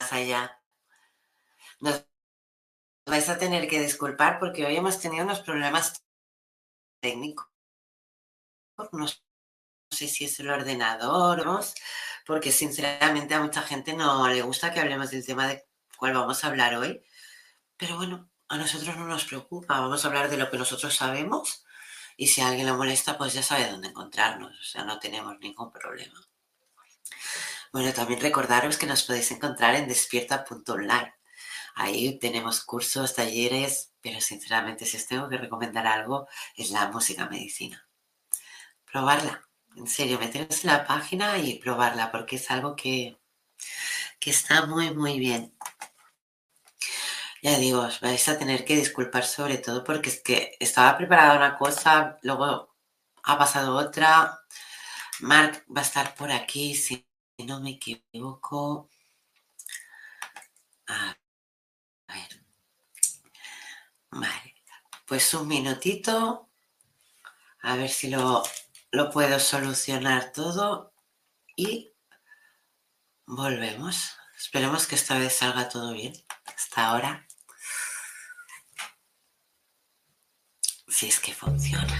Allá. Nos vais a tener que disculpar porque hoy hemos tenido unos problemas técnicos. No sé si es el ordenador, porque sinceramente a mucha gente no le gusta que hablemos del tema de cuál vamos a hablar hoy. Pero bueno, a nosotros no nos preocupa, vamos a hablar de lo que nosotros sabemos y si a alguien le molesta, pues ya sabe dónde encontrarnos, o sea, no tenemos ningún problema. Bueno, también recordaros que nos podéis encontrar en despierta.online. Ahí tenemos cursos, talleres, pero sinceramente si os tengo que recomendar algo es la música medicina. Probarla, en serio, meteros en la página y probarla porque es algo que, que está muy, muy bien. Ya digo, os vais a tener que disculpar sobre todo porque es que estaba preparada una cosa, luego ha pasado otra. Mark va a estar por aquí, no me equivoco. A ver. Vale. Pues un minutito. A ver si lo, lo puedo solucionar todo. Y volvemos. Esperemos que esta vez salga todo bien. Hasta ahora. Si es que funciona.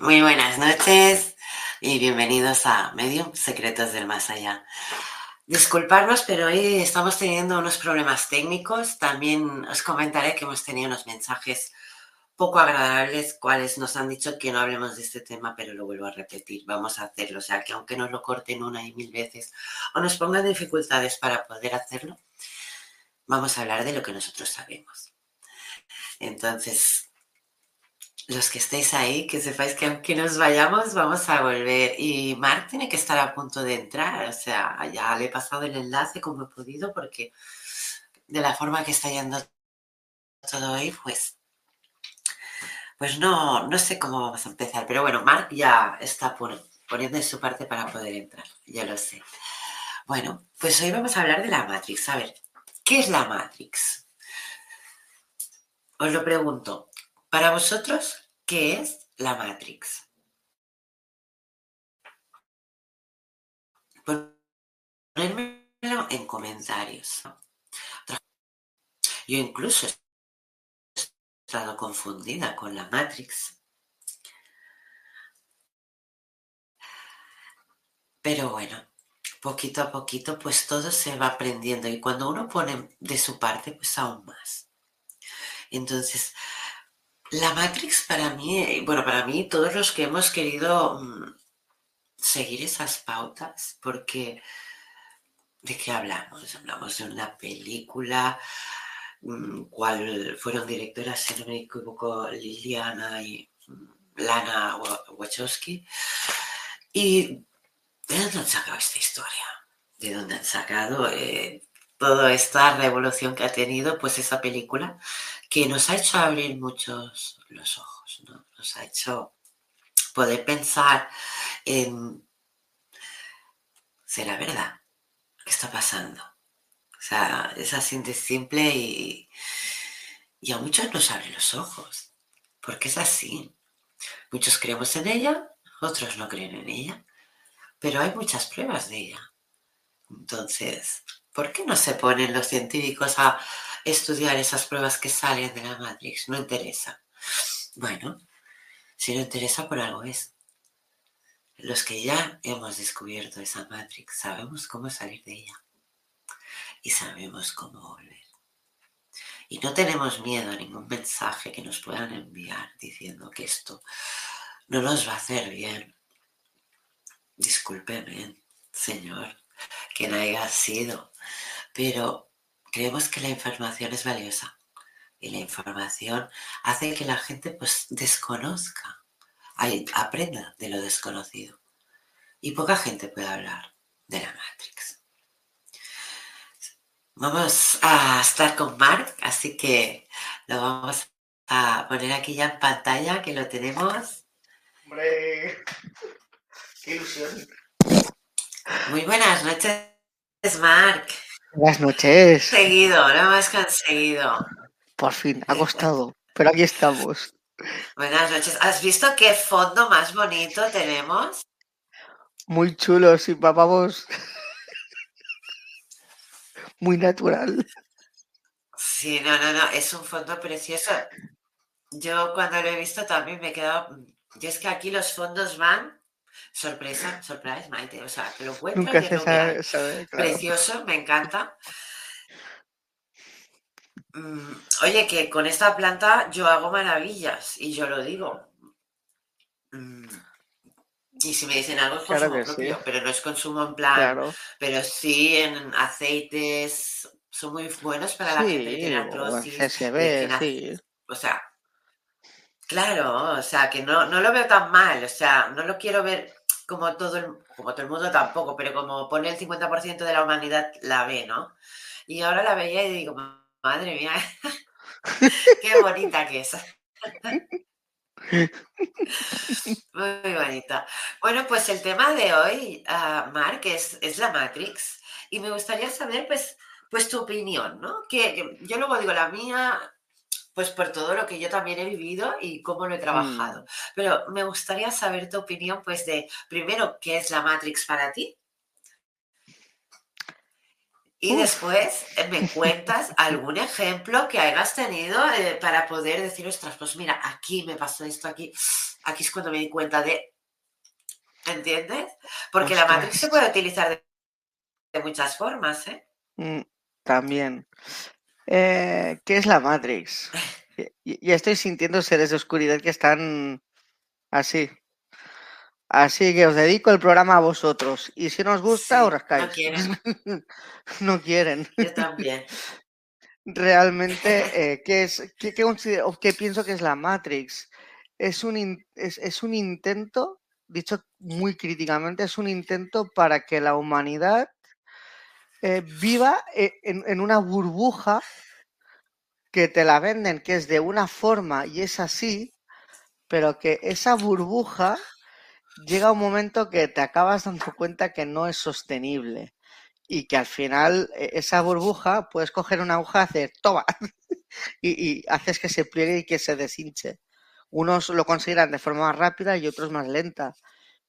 Muy buenas noches y bienvenidos a Medium Secretos del Más Allá. Disculparnos, pero hoy estamos teniendo unos problemas técnicos. También os comentaré que hemos tenido unos mensajes poco agradables, cuales nos han dicho que no hablemos de este tema, pero lo vuelvo a repetir, vamos a hacerlo. O sea, que aunque nos lo corten una y mil veces o nos pongan dificultades para poder hacerlo, vamos a hablar de lo que nosotros sabemos. Entonces, los que estéis ahí, que sepáis que aunque nos vayamos, vamos a volver. Y Mark tiene que estar a punto de entrar. O sea, ya le he pasado el enlace como he podido, porque de la forma que está yendo todo hoy, pues, pues no, no sé cómo vamos a empezar. Pero bueno, Mark ya está poniendo su parte para poder entrar. Ya lo sé. Bueno, pues hoy vamos a hablar de la Matrix. A ver, ¿qué es la Matrix? Os lo pregunto, para vosotros, ¿qué es la Matrix? Ponérmelo en comentarios. Yo incluso he estado confundida con la Matrix. Pero bueno, poquito a poquito, pues todo se va aprendiendo y cuando uno pone de su parte, pues aún más. Entonces, la Matrix para mí, bueno, para mí, todos los que hemos querido mm, seguir esas pautas, porque ¿de qué hablamos? Hablamos de una película, mm, cual fueron directoras, si no me equivoco, Liliana y mm, Lana Wachowski. ¿Y de dónde han sacado esta historia? ¿De dónde han sacado eh, toda esta revolución que ha tenido pues esa película que nos ha hecho abrir muchos los ojos, ¿no? Nos ha hecho poder pensar en, ¿será verdad? ¿Qué está pasando? O sea, es así de simple y, y a muchos nos abre los ojos, porque es así. Muchos creemos en ella, otros no creen en ella, pero hay muchas pruebas de ella. Entonces, ¿por qué no se ponen los científicos a estudiar esas pruebas que salen de la Matrix? No interesa. Bueno, si no interesa, por algo es. Los que ya hemos descubierto esa Matrix sabemos cómo salir de ella y sabemos cómo volver. Y no tenemos miedo a ningún mensaje que nos puedan enviar diciendo que esto no nos va a hacer bien. Discúlpeme, Señor, que no haya sido, pero creemos que la información es valiosa y la información hace que la gente pues desconozca, aprenda de lo desconocido. Y poca gente puede hablar de la Matrix. Vamos a estar con Mark, así que lo vamos a poner aquí ya en pantalla, que lo tenemos. Hombre, qué ilusión. Muy buenas noches, Mark. Buenas noches. Seguido, lo hemos conseguido. Por fin, ha costado, pero aquí estamos. Buenas noches. ¿Has visto qué fondo más bonito tenemos? Muy chulo, sí, papamos. Muy natural. Sí, no, no, no, es un fondo precioso. Yo cuando lo he visto también me he quedado. Yo es que aquí los fondos van. Sorpresa, sorpresa, Maite. O sea, te lo encuentras Nunca y se que hay. sabe, sabe, claro. Precioso, me encanta. Mm, Oye, que con esta planta yo hago maravillas y yo lo digo. Mm, Y si me dicen algo es Claro consumo sí. propio, pero no es consumo en plan, Claro. pero sí en aceites, son muy buenos para la gente que Sí, tiene artrosis, sí. o sea, claro, o sea, que no, no lo veo tan mal, o sea, no lo quiero ver como todo el, como todo el mundo tampoco, pero como pone el 50% de la humanidad la ve, ¿no? Y ahora la veía y digo, madre mía, qué bonita que es. Muy bonita. Bueno, pues el tema de hoy, ah, Marc, es, es la Matrix. Y me gustaría saber, pues, pues tu opinión, ¿no? Que yo luego digo la mía, pues por todo lo que yo también he vivido y cómo lo he trabajado. Pero me gustaría saber tu opinión, pues, de primero, ¿qué es la Matrix para ti? Y Uf. después eh, me cuentas algún ejemplo que hayas tenido eh, para poder decir, ostras, pues mira, aquí me pasó esto, aquí, aquí es cuando me di cuenta de, ¿entiendes? Porque la Matrix se puede utilizar de, de muchas formas, ¿eh? Mm, También. Eh, ¿qué es la Matrix? Ya estoy sintiendo seres de oscuridad que están así. Así que os dedico el programa a vosotros. Y si no os gusta, Sí, os rascáis. no quieren. No quieren. Yo también. Realmente, eh, ¿qué es, qué, qué qué pienso que es la Matrix? Es un, in- es, es un intento, dicho muy críticamente, es un intento para que la humanidad eh, viva e- en, una burbuja que te la venden, que es de una forma y es así, pero que esa burbuja llega un momento que te acabas dando cuenta que no es sostenible y que al final eh, esa burbuja puedes coger una aguja y hacer toma y, y haces que se pliegue y que se deshinche. Unos lo consideran de forma más rápida y otros más lenta,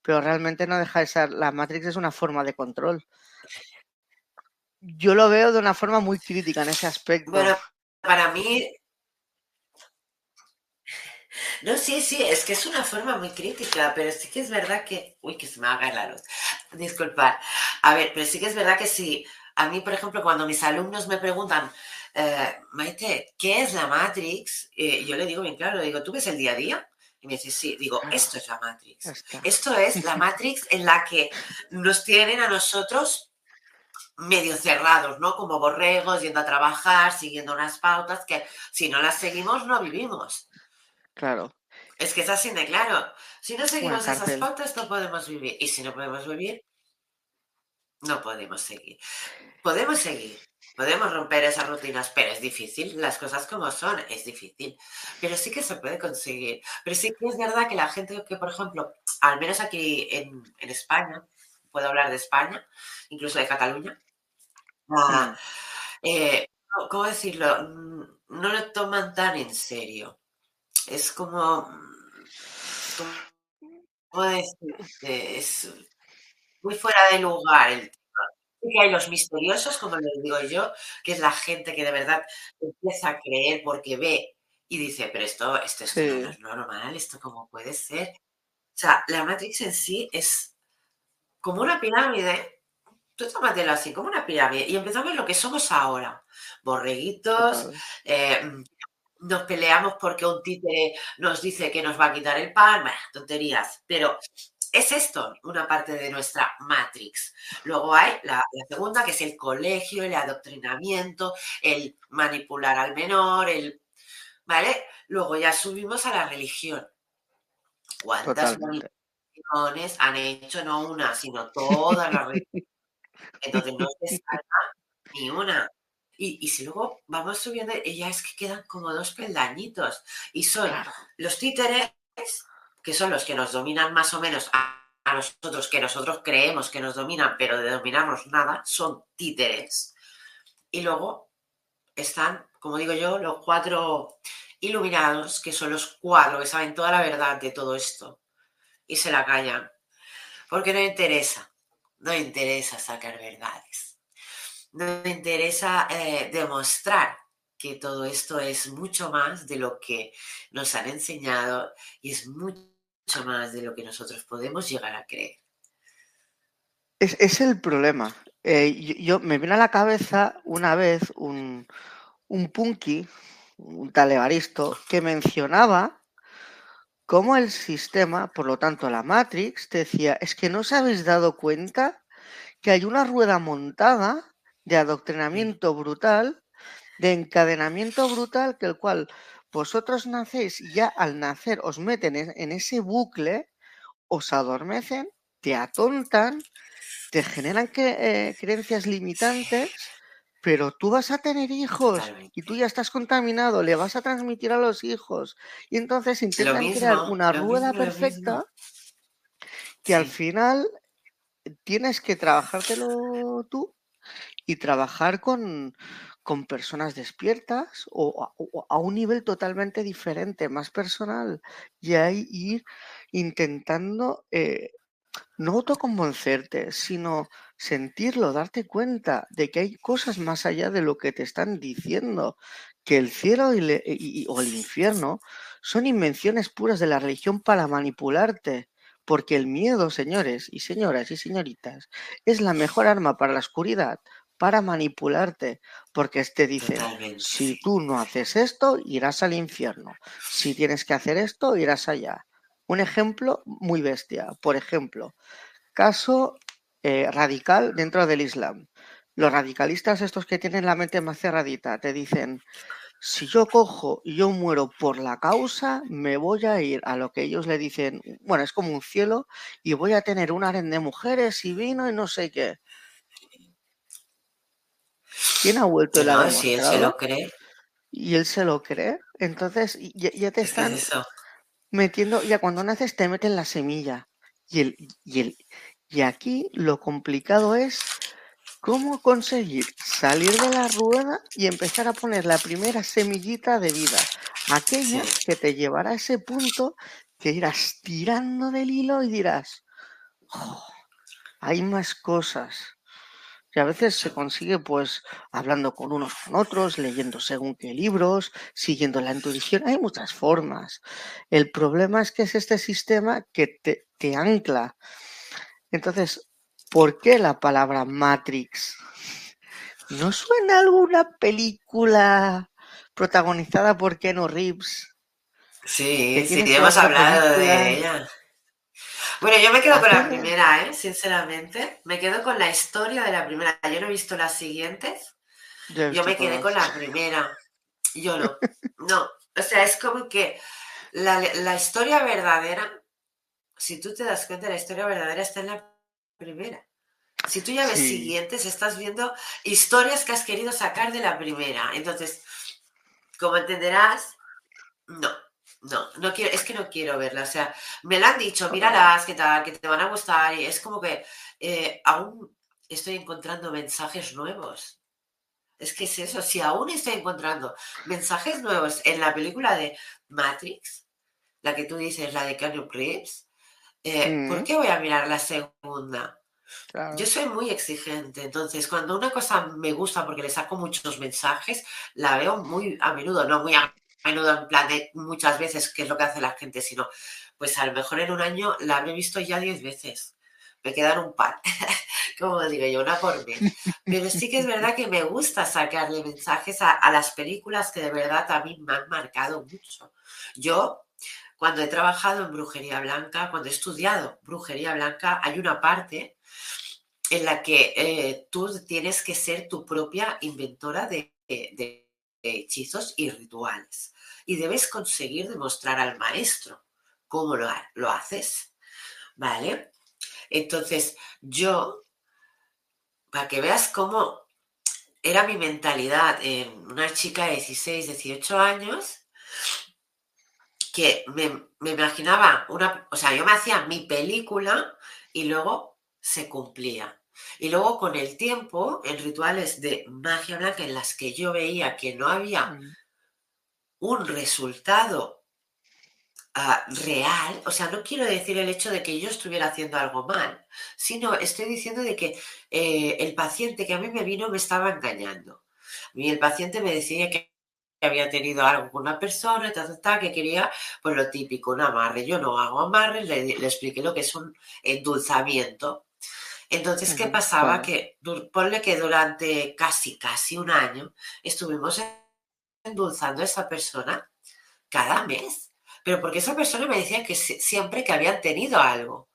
pero realmente no deja de ser, la Matrix es una forma de control. Yo lo veo de una forma muy crítica en ese aspecto. Bueno, para mí... No, sí, sí, es que es una forma muy crítica, pero sí que es verdad que... Uy, que se me haga la luz. Disculpad. A ver, pero sí que es verdad que sí. A mí, por ejemplo, cuando mis alumnos me preguntan, eh, Maite, ¿qué es la Matrix? Eh, yo le digo bien claro, le digo, ¿tú ves el día a día? Y me dice, sí, digo, Claro. esto es la Matrix. Esto es la Matrix en la que nos tienen a nosotros medio cerrados, ¿no? Como borregos, yendo a trabajar, siguiendo unas pautas que si no las seguimos no vivimos. Claro, Es que es así de claro. Si no seguimos esas pautas no podemos vivir. Y si no podemos vivir, no podemos seguir. Podemos seguir, podemos romper esas rutinas, pero es difícil. Las cosas como son, es difícil. Pero sí que se puede conseguir. Pero sí que es verdad que la gente que, por ejemplo, al menos aquí en, en España, puedo hablar de España, incluso de Cataluña, ah, eh, ¿cómo- ¿cómo decirlo? Mm, No lo toman tan en serio. Es como, ¿cómo- ¿cómo decirte? Es muy fuera de lugar el que hay los misteriosos, como les digo yo, que es la gente que de verdad empieza a creer porque ve y dice, pero esto, esto, no, Sí. no es normal, esto cómo puede ser. O sea, la Matrix en sí es como una pirámide. Tú tómatelo así, como una pirámide. Y empezamos lo que somos ahora. Borreguitos, eh, nos peleamos porque un títere nos dice que nos va a quitar el pan, bah, tonterías. Pero es esto una parte de nuestra Matrix. Luego hay la, la segunda, que es el colegio, el adoctrinamiento, el manipular al menor, el... ¿Vale? Luego ya subimos a la religión. ¿Cuántas Totalmente. religiones han hecho no una, sino todas las religiones? Entonces no se salva ni una. Y, si luego vamos subiendo, ya es que quedan como dos peldañitos. Y son los títeres, que son los que nos dominan más o menos a, nosotros, que nosotros creemos que nos dominan, pero de dominarnos nada, son títeres. Y luego están, como digo yo, los cuatro iluminados, que son los cuatro que saben toda la verdad de todo esto y se la callan. Porque no interesa, no interesa sacar verdades no interesa eh, demostrar que todo esto es mucho más de lo que nos han enseñado y es mucho más de lo que nosotros podemos llegar a creer. Es, el problema. Eh, yo, me viene a la cabeza una vez un, un punky, un talebaristo, que mencionaba cómo el sistema, por lo tanto la Matrix, decía, es que no os habéis dado cuenta que hay una rueda montada de adoctrinamiento brutal, de encadenamiento brutal, que el cual vosotros nacéis y ya al nacer os meten en, ese bucle, os adormecen, te atontan, te generan eh, creencias limitantes, pero tú vas a tener hijos y tú ya estás contaminado, le vas a transmitir a los hijos. Y entonces intentan crear una rueda perfecta que al final tienes que trabajártelo tú y trabajar con, personas despiertas o a, un nivel totalmente diferente, más personal, y ahí ir intentando eh, no autoconvencerte, sino sentirlo, darte cuenta de que hay cosas más allá de lo que te están diciendo, que el cielo y o el infierno son invenciones puras de la religión para manipularte. Porque el miedo, señores y señoras y señoritas, es la mejor arma para la oscuridad, para manipularte, porque te dice, si tú no haces esto, irás al infierno. Si tienes que hacer esto, irás allá. Un ejemplo muy bestia. Por ejemplo, caso eh, radical dentro del Islam. Los radicalistas, estos que tienen la mente más cerradita, te dicen, si yo cojo y yo muero por la causa, me voy a ir a lo que ellos le dicen, bueno, es como un cielo, y voy a tener un harén de mujeres y vino y no sé qué. ¿Quién ha vuelto el No, si él se lo cree. Y él se lo cree. Entonces, ya, te están metiendo, ya cuando naces te meten la semilla. Y, el, y, el, y aquí lo complicado es cómo conseguir salir de la rueda y empezar a poner la primera semillita de vida. Aquella que te llevará a ese punto que irás tirando del hilo y dirás, oh, hay más cosas que a veces se consigue pues hablando con unos con otros, leyendo según qué libros, siguiendo la intuición. Hay muchas formas. El problema es que es este sistema que te, te ancla. Entonces, ¿por qué la palabra Matrix? ¿No suena alguna película protagonizada por Keanu Reeves? Sí, sí, hemos hablado de ella. Bueno, yo me quedo con la primera, ¿eh? sinceramente. Me quedo con la historia de la primera. Yo no he visto las siguientes. Yo, me quedé con la primera. Yo no. No. O sea, es como que la, historia verdadera, si tú te das cuenta, la historia verdadera está en la primera. Si tú ya ves siguientes, estás viendo historias que has querido sacar de la primera. Entonces, como entenderás, no. No, no quiero, es que no quiero verla. O sea, me la han dicho, míralas, qué tal, que te van a gustar. Y es como que eh, aún estoy encontrando mensajes nuevos. Es que es eso, si aún estoy encontrando mensajes nuevos en la película de Matrix, la que tú dices, la de Keanu Reeves, eh, ¿por qué voy a mirar la segunda? Yo soy muy exigente, entonces cuando una cosa me gusta porque le saco muchos mensajes, la veo muy a menudo, no muy a menudo en plan de muchas veces, que es lo que hace la gente, sino pues a lo mejor en un año la habré visto ya diez veces. Me quedan un par, como digo yo, una por mí. Pero sí que es verdad que me gusta sacarle mensajes a, a las películas que de verdad a mí me han marcado mucho. Yo, cuando he trabajado en brujería blanca, cuando he estudiado brujería blanca, hay una parte en la que eh, tú tienes que ser tu propia inventora de hechizos y rituales. Y debes conseguir demostrar al maestro cómo lo, lo haces. ¿Vale? Entonces, yo para que veas cómo era mi mentalidad. una chica de 16, 18 años que me, me, imaginaba una, o sea, yo me hacía mi película y luego se cumplía. Y luego con el tiempo, en rituales de magia blanca en las que yo veía que no había mm. un resultado ah, real, o sea, no quiero decir el hecho de que yo estuviera haciendo algo mal, sino estoy diciendo de que eh, el paciente que a mí me vino me estaba engañando. Mí el paciente me decía que había tenido algo con una persona, que quería, pues lo típico, un amarre. Yo no hago amarre, le, le expliqué lo que es un endulzamiento. Entonces, ¿qué pasaba? Que ponle que durante casi, casi un año estuvimos endulzando a esa persona cada mes. Pero porque esa persona me decía que siempre que habían tenido algo.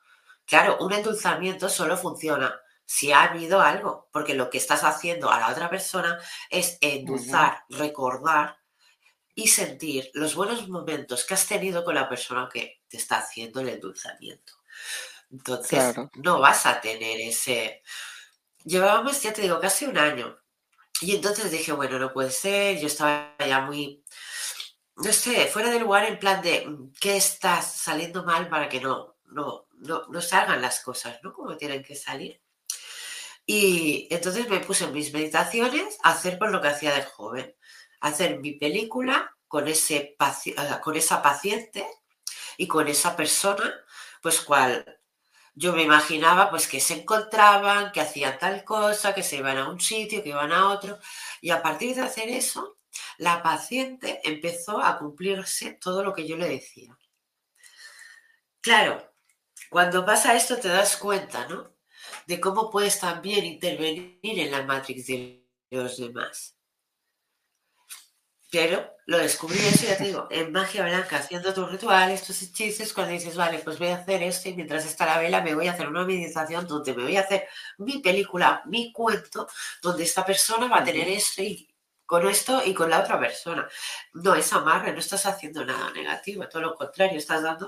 Claro, un endulzamiento solo funciona si ha habido algo, porque lo que estás haciendo a la otra persona es endulzar, recordar y sentir los buenos momentos que has tenido con la persona que te está haciendo el endulzamiento. Entonces, no vas a tener ese... Llevábamos, ya te digo, casi un año. Y entonces dije, bueno, no puede ser, yo estaba ya muy, no sé, fuera de lugar en plan de, mm, ¿qué está saliendo mal para que no, no, no, no salgan las cosas, ¿no? Como tienen que salir. Y entonces me puse en mis meditaciones a hacer por lo que hacía de joven, hacer mi película con, ese con esa paciente y con esa persona, pues cual yo me imaginaba pues que se encontraban, que hacían tal cosa, que se iban a un sitio, que iban a otro. Y a partir de hacer eso, la paciente empezó a cumplirse todo lo que yo le decía. Claro, cuando pasa esto te das cuenta, ¿no? De cómo puedes también intervenir en la matrix de los demás. Pero lo descubrí eso, ya te digo, en magia blanca, haciendo tus rituales, tus hechizos, cuando dices, vale, pues voy a hacer esto y mientras está la vela me voy a hacer una meditación donde me voy a hacer mi película, mi cuento, donde esta persona va a tener esto y con esto y con la otra persona. No es amarre, no estás haciendo nada negativo, todo lo contrario, estás dando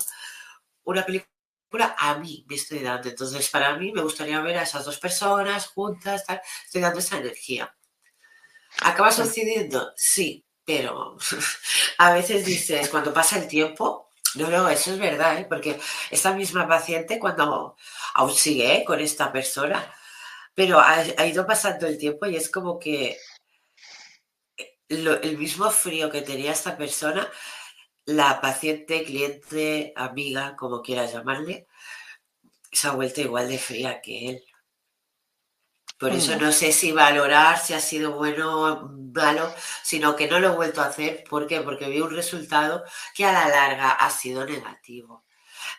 una película a mí, me estoy dando. Entonces, para mí me gustaría ver a esas dos personas juntas, estoy dando esa energía. ¿Acaba sucediendo? Sí, pero a veces dices, cuando pasa el tiempo, no, no, eso es verdad, ¿eh? porque esta misma paciente cuando aún sigue ¿eh? con esta persona, pero ha, ido pasando el tiempo y es como que el mismo frío que tenía esta persona, la paciente, cliente, amiga, como quieras llamarle, se ha vuelto igual de fría que él. Por eso no sé si valorar si ha sido bueno o malo, sino que no lo he vuelto a hacer. ¿Por qué? Porque vi un resultado que a la larga ha sido negativo.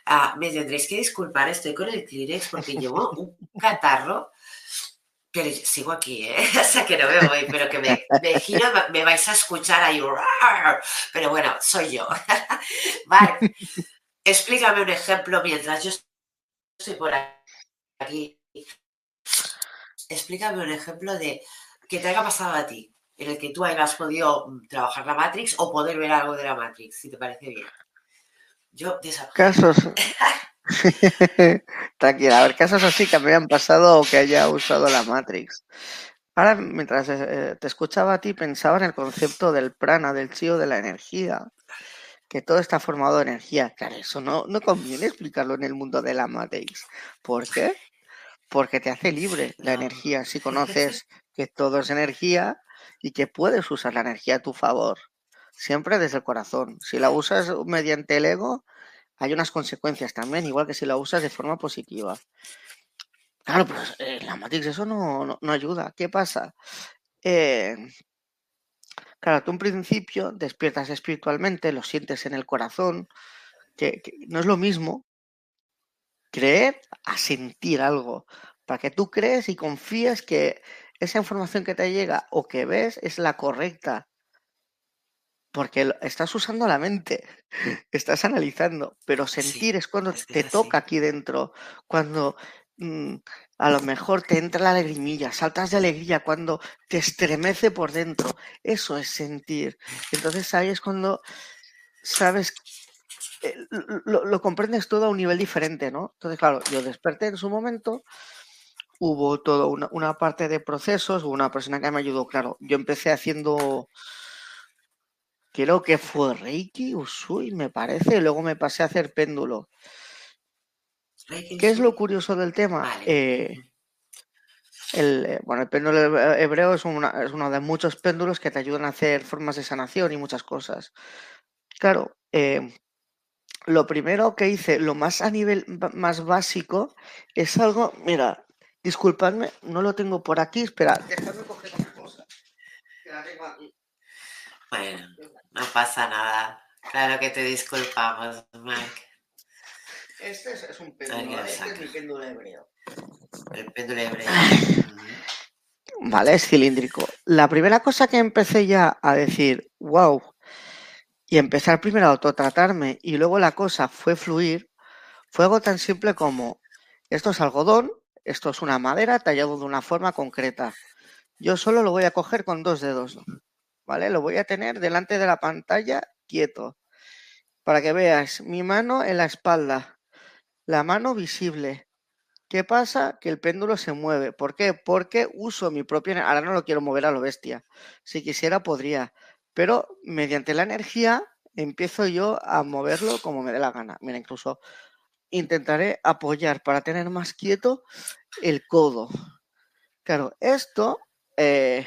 Ah, me tendréis que disculpar, estoy con el Kleenex porque llevo un catarro, pero sigo aquí, ¿eh? o sea que no me voy, pero que me, me giro, me vais a escuchar ahí. Pero bueno, soy yo. vale, explícame un ejemplo mientras yo estoy por aquí explícame un ejemplo de que te haya pasado a ti, en el que tú hayas podido mm, trabajar la Matrix o poder ver algo de la Matrix, si te parece bien. Yo Casos. Tranquila, a ver, casos así que me hayan pasado o que haya usado la Matrix. Ahora, mientras eh, te escuchaba a ti, pensaba en el concepto del prana, del chi de la energía, que todo está formado de energía. Claro, eso no, no conviene explicarlo en el mundo de la Matrix. ¿Por qué? Porque te hace libre la energía. Si conoces que todo es energía y que puedes usar la energía a tu favor, siempre desde el corazón. Si la usas mediante el ego, hay unas consecuencias también, igual que si la usas de forma positiva. Claro, pues en la Matrix eso no, no, ayuda. ¿Qué pasa? Eh, claro, tú en principio despiertas espiritualmente, lo sientes en el corazón, que no es lo mismo creer a sentir algo, para que tú crees y confíes que esa información que te llega o que ves es la correcta. Porque estás usando la mente, estás analizando, pero sentir es cuando te toca aquí dentro, cuando mm, a lo mejor te entra la alegría, saltas de alegría, cuando te estremece por dentro. Eso es sentir. Entonces ahí es cuando sabes eh, lo, comprendes todo a un nivel diferente, ¿no? Entonces, claro, yo desperté en su momento, hubo toda una, una parte de procesos, hubo una persona que me ayudó, claro. Yo empecé haciendo, creo que fue Reiki, Usui, me parece, y luego me pasé a hacer péndulo. Reiki, ¿Qué es lo curioso del tema? Vale. Eh, el, eh, bueno, el péndulo hebre- hebreo es, una- es uno de muchos péndulos que te ayudan a hacer formas de sanación y muchas cosas. Claro, eh, lo primero que hice, lo más a nivel más básico, es algo, mira, disculpadme, no lo tengo por aquí, espera, déjame coger una cosa. que la tengo aquí. Bueno, no pasa nada. Claro que te disculpamos, Mike. Este es, es un péndulo, este es mi péndulo hebreo. El péndulo hebreo. Vale, es cilíndrico. La primera cosa que empecé ya a decir, wow, y empezar primero a autotratarme y luego la cosa fue fluir, fue algo tan simple como, esto es algodón, esto es una madera tallado de una forma concreta. Yo solo lo voy a coger con dos dedos, ¿vale? Lo voy a tener delante de la pantalla quieto, para que veas mi mano en la espalda, la mano visible. ¿Qué pasa? Que el péndulo se mueve. ¿Por qué? Porque uso mi propia... Ahora no lo quiero mover a lo bestia. Si quisiera, podría. Pero mediante la energía empiezo yo a moverlo como me dé la gana. Mira, incluso intentaré apoyar para tener más quieto el codo. Claro, esto eh,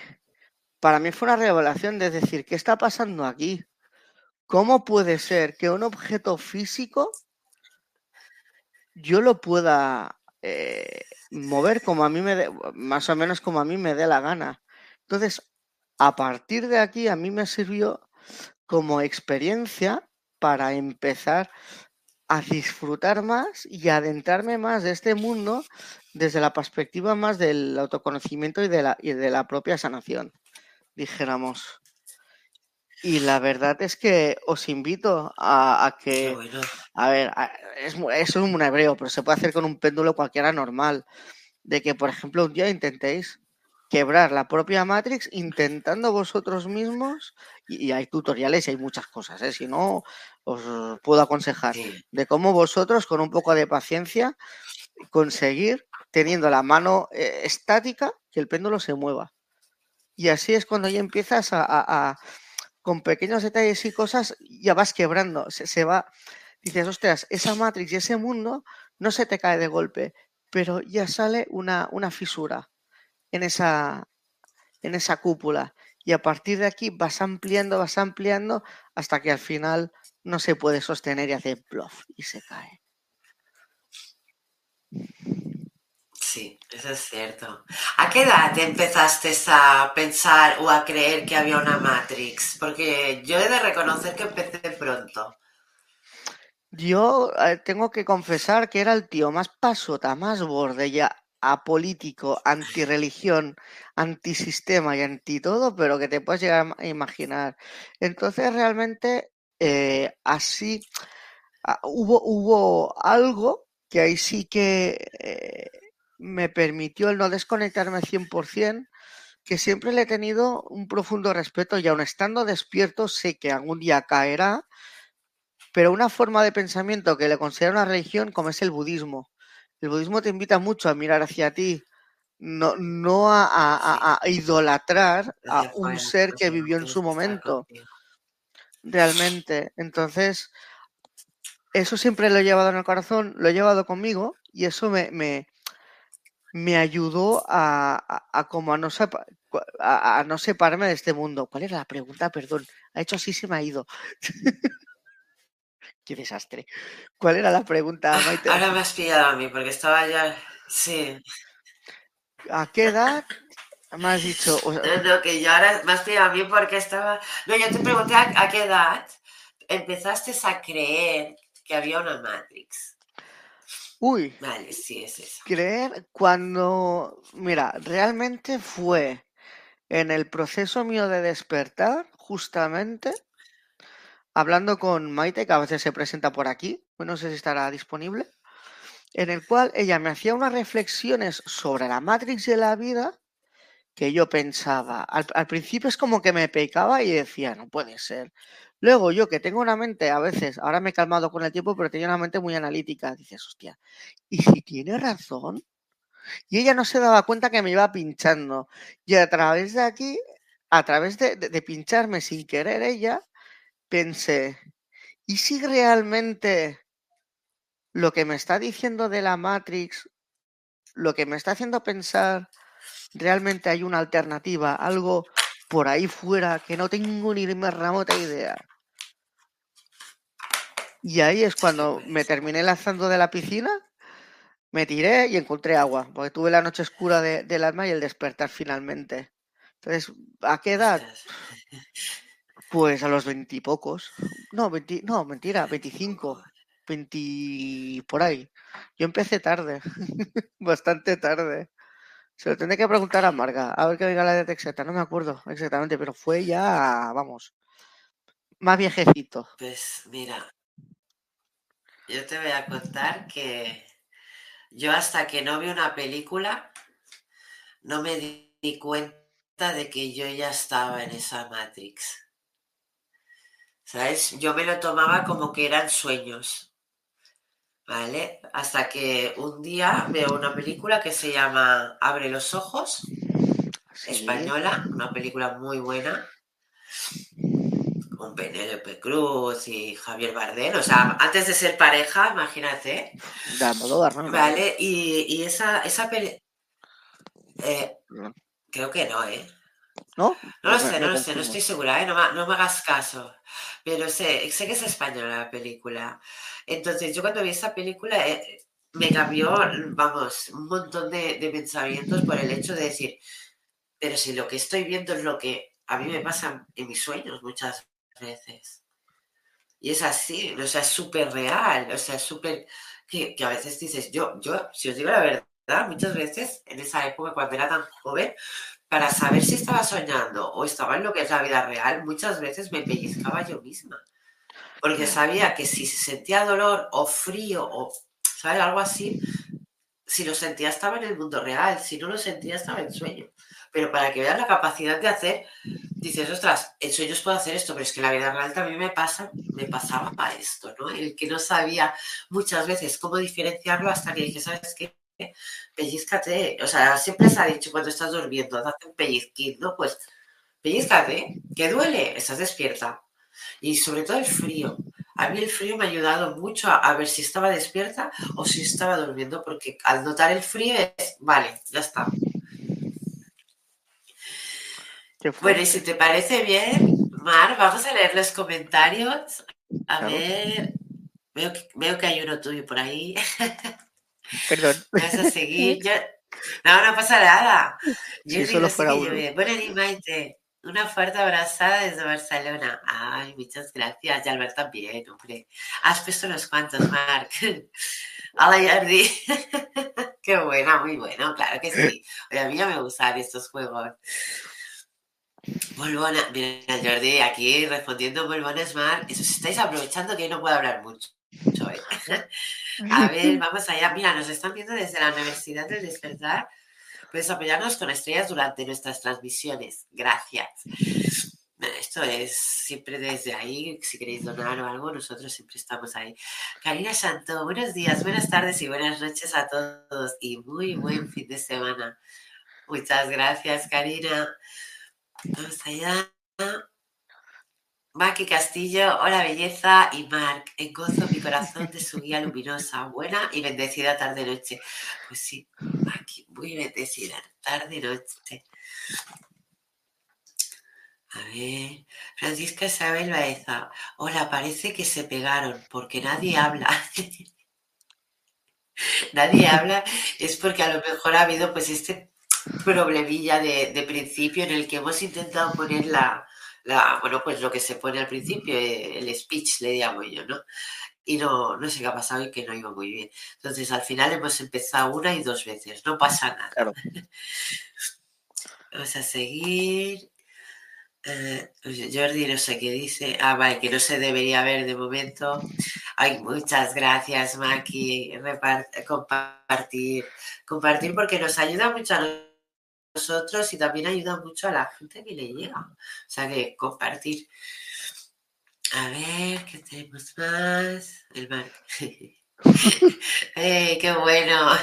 para mí fue una revelación de decir, ¿qué está pasando aquí? ¿Cómo puede ser que un objeto físico yo lo pueda eh, mover como a mí me dé, más o menos como a mí me dé la gana? Entonces, a partir de aquí a mí me sirvió como experiencia para empezar a disfrutar más y adentrarme más de este mundo desde la perspectiva más del autoconocimiento y de la, y de la propia sanación, dijéramos. Y la verdad es que os invito a, que, bueno. a ver, a- es, es un hebreo, pero se puede hacer con un péndulo cualquiera normal. De que, por ejemplo, un día intentéis quebrar la propia Matrix intentando vosotros mismos, y, y hay tutoriales y hay muchas cosas, ¿eh? si no, os puedo aconsejar de cómo vosotros, con un poco de paciencia, conseguir, teniendo la mano eh, estática, que el péndulo se mueva. Y así es cuando ya empiezas a, a- a- con pequeños detalles y cosas, ya vas quebrando, se, se va, dices, ostras, esa Matrix y ese mundo no se te cae de golpe, pero ya sale una, una fisura en esa, en esa cúpula. Y a partir de aquí vas ampliando, vas ampliando, hasta que al final no se puede sostener y hace plof y se cae. Sí, eso es cierto. ¿A qué edad empezaste a pensar o a creer que había una Matrix? Porque yo he de reconocer que empecé pronto. Yo eh, tengo que confesar que era el tío más pasota, más borde ya apolítico, antirreligión, antisistema y anti todo, pero que te puedes llegar a imaginar. Entonces realmente eh, así hubo, hubo algo que ahí sí que eh, me permitió el no desconectarme 100%, que siempre le he tenido un profundo respeto y aun estando despierto sé que algún día caerá, pero una forma de pensamiento que le considero una religión como es el budismo. El budismo te invita mucho a mirar hacia ti, no, no a, a- idolatrar a un ser que vivió en su momento, realmente. Entonces, eso siempre lo he llevado en el corazón, lo he llevado conmigo y eso me, me, me ayudó a, a- a como a no, sepa- a no separarme de este mundo. ¿Cuál era la pregunta? Perdón, ha hecho así, se me ha ido. Qué desastre. ¿Cuál era la pregunta, Maite? Ahora me has pillado a mí porque estaba ya... Sí. ¿A qué edad me has dicho? O sea, No, no, que yo ahora me has pillado a mí porque estaba... No, yo te pregunté a, a qué edad empezaste a creer que había una Matrix. uy, Vale, sí, es eso. creer cuando, mira, realmente fue en el proceso mío de despertar, justamente, hablando con Maite, que a veces se presenta por aquí, no sé si estará disponible, en el cual ella me hacía unas reflexiones sobre la Matrix de la vida que yo pensaba. Al, al principio es como que me pecaba y decía, no puede ser. Luego yo que tengo una mente, a veces, ahora me he calmado con el tiempo, pero tenía una mente muy analítica, dices, hostia, ¿y si tiene razón? Y ella no se daba cuenta que me iba pinchando. Y a través de aquí, a través de, de pincharme sin querer ella, pensé, ¿y si realmente lo que me está diciendo de la Matrix, lo que me está haciendo pensar, realmente hay una alternativa, algo por ahí fuera que no tengo ni más remota idea? Y ahí es cuando me terminé lanzando de la piscina, me tiré y encontré agua, porque tuve la noche oscura del alma y el despertar finalmente. Entonces, ¿a qué edad? Pues a los veintipocos. No, no, mentira, veinticinco. 20 por ahí. Yo empecé tarde, bastante tarde. Se lo tendré que preguntar a Marga, a ver que venga la de exacta, no me acuerdo exactamente, pero fue ya, vamos, más viejecito. Pues mira, yo te voy a contar que yo hasta que no vi una película no me di cuenta de que yo ya estaba en esa Matrix. ¿Sabes? Yo me lo tomaba como que eran sueños. ¿Vale? Hasta que un día veo una película que se llama Abre los ojos, española, una película muy buena, con Penélope Cruz y Javier Bardem, o sea, antes de ser pareja, imagínate. Vale, y, esa, esa película... Eh, creo que no, ¿eh? ¿No? No lo sé, no lo sé, no estoy segura, ¿eh? no, me, hagas caso. Pero sé, sé que es española la película. Entonces, yo cuando vi esa película eh, me cambió, vamos, un montón de, pensamientos por el hecho de decir, pero si lo que estoy viendo es lo que a mí me pasa en mis sueños muchas veces. Y es así, o sea, es súper real, o sea, es súper... Que, que, a veces dices, yo, yo, si os digo la verdad, muchas veces en esa época, cuando era tan joven, para saber si estaba soñando o estaba en lo que es la vida real, muchas veces me pellizcaba yo misma. Porque sabía que si sentía dolor o frío o, ¿sabes? Algo así, si lo sentía estaba en el mundo real, si no lo sentía estaba en sueño. Pero para que veas la capacidad de hacer, dices, ostras, en sueños puedo hacer esto, pero es que en la vida real también me pasa, me pasaba esto, ¿no? El que no sabía muchas veces cómo diferenciarlo hasta que dije, ¿sabes qué? Pellizcate, o sea, siempre se ha dicho cuando estás durmiendo, date un pellizquín, ¿no? Pues pellizcate, que duele, estás despierta. Y sobre todo el frío. A mí el frío me ha ayudado mucho a, ver si estaba despierta o si estaba durmiendo, porque al notar el frío es, vale, ya está. Bueno, y si te parece bien, Mar, vamos a leer los comentarios. A ver, veo que, veo que hay uno tuyo por ahí. Perdón. Vas a seguir. No, no pasa nada. Yo solo fuera uno. Bueno, Maite, una fuerte abrazada desde Barcelona. Ay, muchas gracias. Y Albert también, hombre. Has puesto unos cuantos, Marc. Hola, Jordi. Qué buena, muy bueno, claro que sí. Oye, a mí ya me gustan estos juegos. Buena. Mira, Jordi, aquí respondiendo buenas, Marc. Eso, estáis aprovechando que yo no puedo hablar mucho. A ver, vamos allá. Mira, nos están viendo desde la Universidad del Despertar. Puedes apoyarnos con estrellas durante nuestras transmisiones. Gracias. Esto es siempre desde ahí. Si queréis donar o algo, nosotros siempre estamos ahí. Karina Santo, buenos días, buenas tardes y buenas noches a todos. Y muy buen fin de semana. Muchas gracias, Karina. Vamos allá. Maki Castillo, hola belleza y Marc, gozo mi corazón de su guía luminosa, buena y bendecida tarde-noche. Pues sí, Maki, muy bendecida tarde-noche. A ver, Francisca Isabel Baeza, hola, parece que se pegaron porque nadie habla. nadie habla, es porque a lo mejor ha habido pues este problemilla de, de principio en el que hemos intentado poner la bueno, pues lo que se pone al principio, eh, el speech le llamo yo, ¿no? Y no, no sé qué ha pasado y que no iba muy bien. Entonces, al final hemos empezado una y dos veces, no pasa nada. Vamos a seguir. Eh, Jordi no sé qué dice. Ah, vale, que no se debería ver de momento. Ay, muchas gracias, Maki. compartir, compartir porque nos ayuda mucho a nosotros y también ayuda mucho a la gente que le llega. O sea que compartir. A ver, ¿qué tenemos más? El mar. ¡Eh, qué bueno!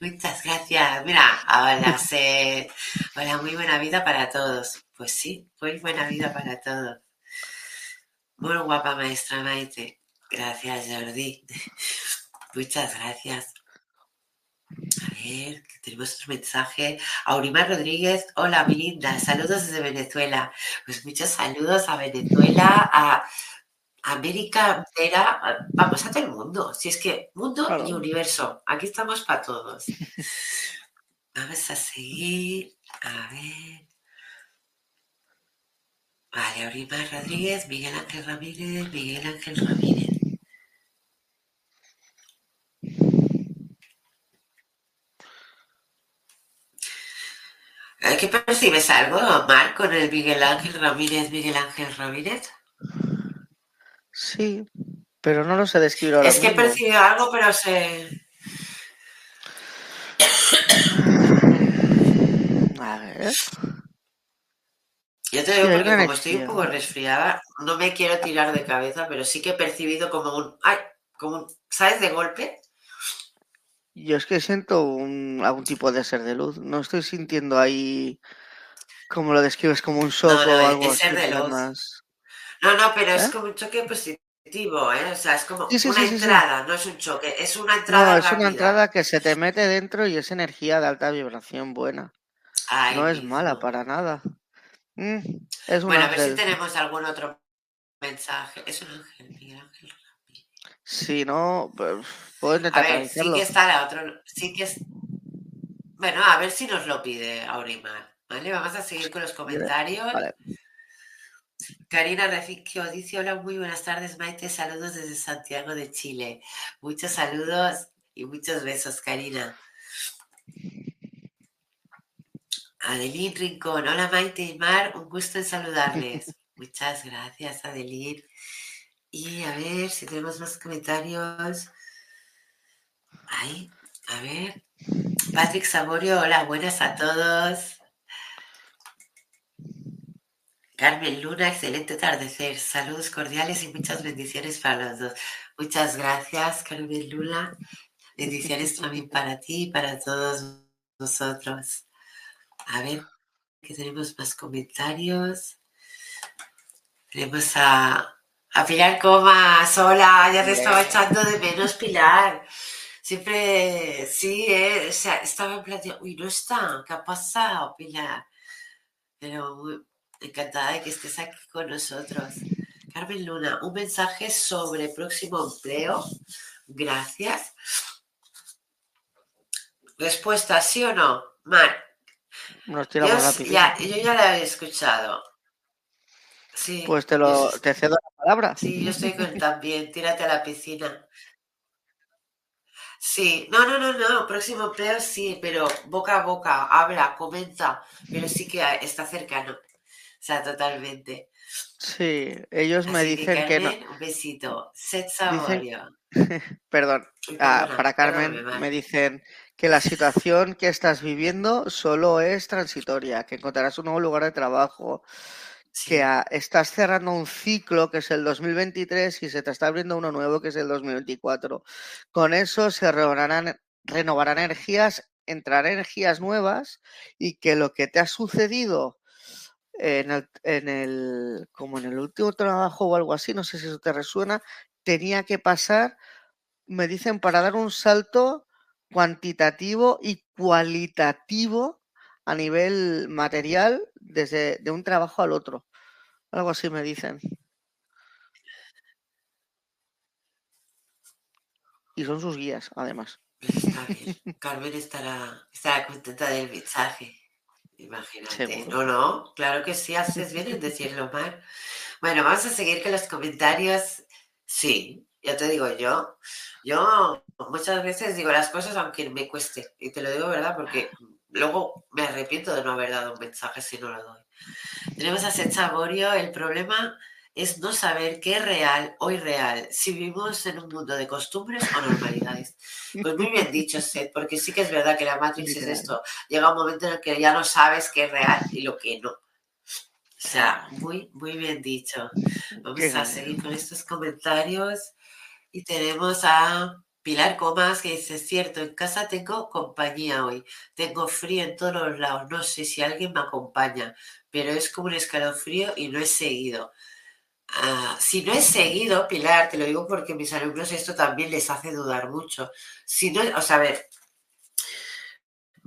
Muchas gracias. Mira, hola, se... hola, muy buena vida para todos. Pues sí, muy buena vida para todos. Muy guapa maestra Maite. Gracias, Jordi. Muchas gracias. Ver, tenemos otro mensaje. Aurimar Rodríguez, hola, mi linda. Saludos desde Venezuela. Pues muchos saludos a Venezuela, a América entera, vamos a todo el mundo. Si es que mundo y universo, aquí estamos para todos. Vamos a seguir. A ver. Vale, Aurimar Rodríguez, Miguel Ángel Ramírez, Miguel Ángel Ramírez. ¿Qué percibes algo, Mar, con el Miguel Ángel Ramírez, Miguel Ángel Ramírez? Sí, pero no lo sé describir ahora Es que he percibido algo, pero sé... A ver. Yo te digo porque como estoy un poco resfriada, no me quiero tirar de cabeza, pero sí que he percibido como un... ¡Ay! Como un... ¿Sabes? De golpe. Yo es que siento un, algún tipo de ser de luz. No estoy sintiendo ahí, como lo describes, como un shock no, o es- algo así, más. No, no, pero es ¿Eh? como un choque positivo, ¿eh? O sea, es como Sí, sí, una sí, entrada, no es un choque, es una entrada No, es rápida. una entrada que se te mete dentro y es energía de alta vibración buena. No es mala para nada. Mm, es un Bueno, a ver si tenemos algún otro mensaje. Es un ángel, Miguel Ángel. Si no, puedo A intentar ver, sí que está la otra. Sí que es. Bueno, a ver si nos lo pide Aurimar. ¿Vale? Vamos a seguir con los comentarios. Vale. Karina Refiquio dice: Hola, muy buenas tardes, Maite. Saludos desde Santiago de Chile. Muchos saludos y muchos besos, Karina. Adeline Rincón, hola Maite y Mar, un gusto en saludarles. Muchas gracias, Adeline. Y a ver si tenemos más comentarios. Ahí, a ver. Patrick Saborio, hola, buenas a todos. Carmen Luna, excelente atardecer. Saludos cordiales y muchas bendiciones para los dos. Muchas gracias, Carmen Luna. Bendiciones también para ti y para todos nosotros. A ver, que tenemos más comentarios. Tenemos a, a Pilar Comas. Hola, ya te estaba echando de menos, Pilar. Siempre, sí, eh, o sea, estaba en plan de, uy, no está, ¿qué ha pasado, Pilar? Pero muy encantada de que estés aquí con nosotros. Carmen Luna, un mensaje sobre próximo empleo. Gracias. Respuesta, ¿sí o no? Mar, Nos yo, tiramos rápido. ya, yo ya la he escuchado. Sí, Pues te lo te cedo la palabra. sí, yo estoy con también. Tírate a la piscina. Sí, no, no, no, no, próximo empleo sí, pero boca a boca, habla, comenta, pero sí que está cercano. O sea, totalmente. Sí, ellos me dicen que no. Un besito. Set Saborio. Perdón, ah, para Carmen me dicen que la situación que estás viviendo solo es transitoria, que encontrarás un nuevo lugar de trabajo, Sí, que estás cerrando un ciclo que es el 2023 y se te está abriendo uno nuevo que es el 2024. Con eso se renovarán, renovarán energías, entrarán energías nuevas y que lo que te ha sucedido en el, en el como en el último trabajo o algo así, no sé si eso te resuena, tenía que pasar, me dicen, para dar un salto cuantitativo y cualitativo a nivel material desde de un trabajo al otro. Algo así me dicen. Y son sus guías, además. bien. Carmen estará, estará contenta del mensaje. Imagínate. Seguro. No, no, claro que sí, haces bien en decirlo, Mar. Bueno, vamos a seguir con los comentarios. Sí, ya te digo yo. Yo muchas veces digo las cosas aunque me cueste. Y te lo digo, ¿verdad? Porque luego me arrepiento de no haber dado un mensaje si no lo doy. Tenemos a Seth Saborio. El problema es no saber qué es real o irreal, si vivimos en un mundo de costumbres o normalidades. Pues muy bien dicho, Seth, porque sí que es verdad que la Matrix es esto. Llega un momento en el que ya no sabes qué es real y lo que no. O sea, muy, muy bien dicho. Vamos a seguir con estos comentarios y tenemos a Pilar Comas que dice, cierto, en casa tengo compañía hoy, tengo frío en todos los lados, no sé si alguien me acompaña, pero es como un escalofrío y no he seguido. Ah, si no es seguido, Pilar, te lo digo porque mis alumnos esto también les hace dudar mucho. Si no, o sea, a ver,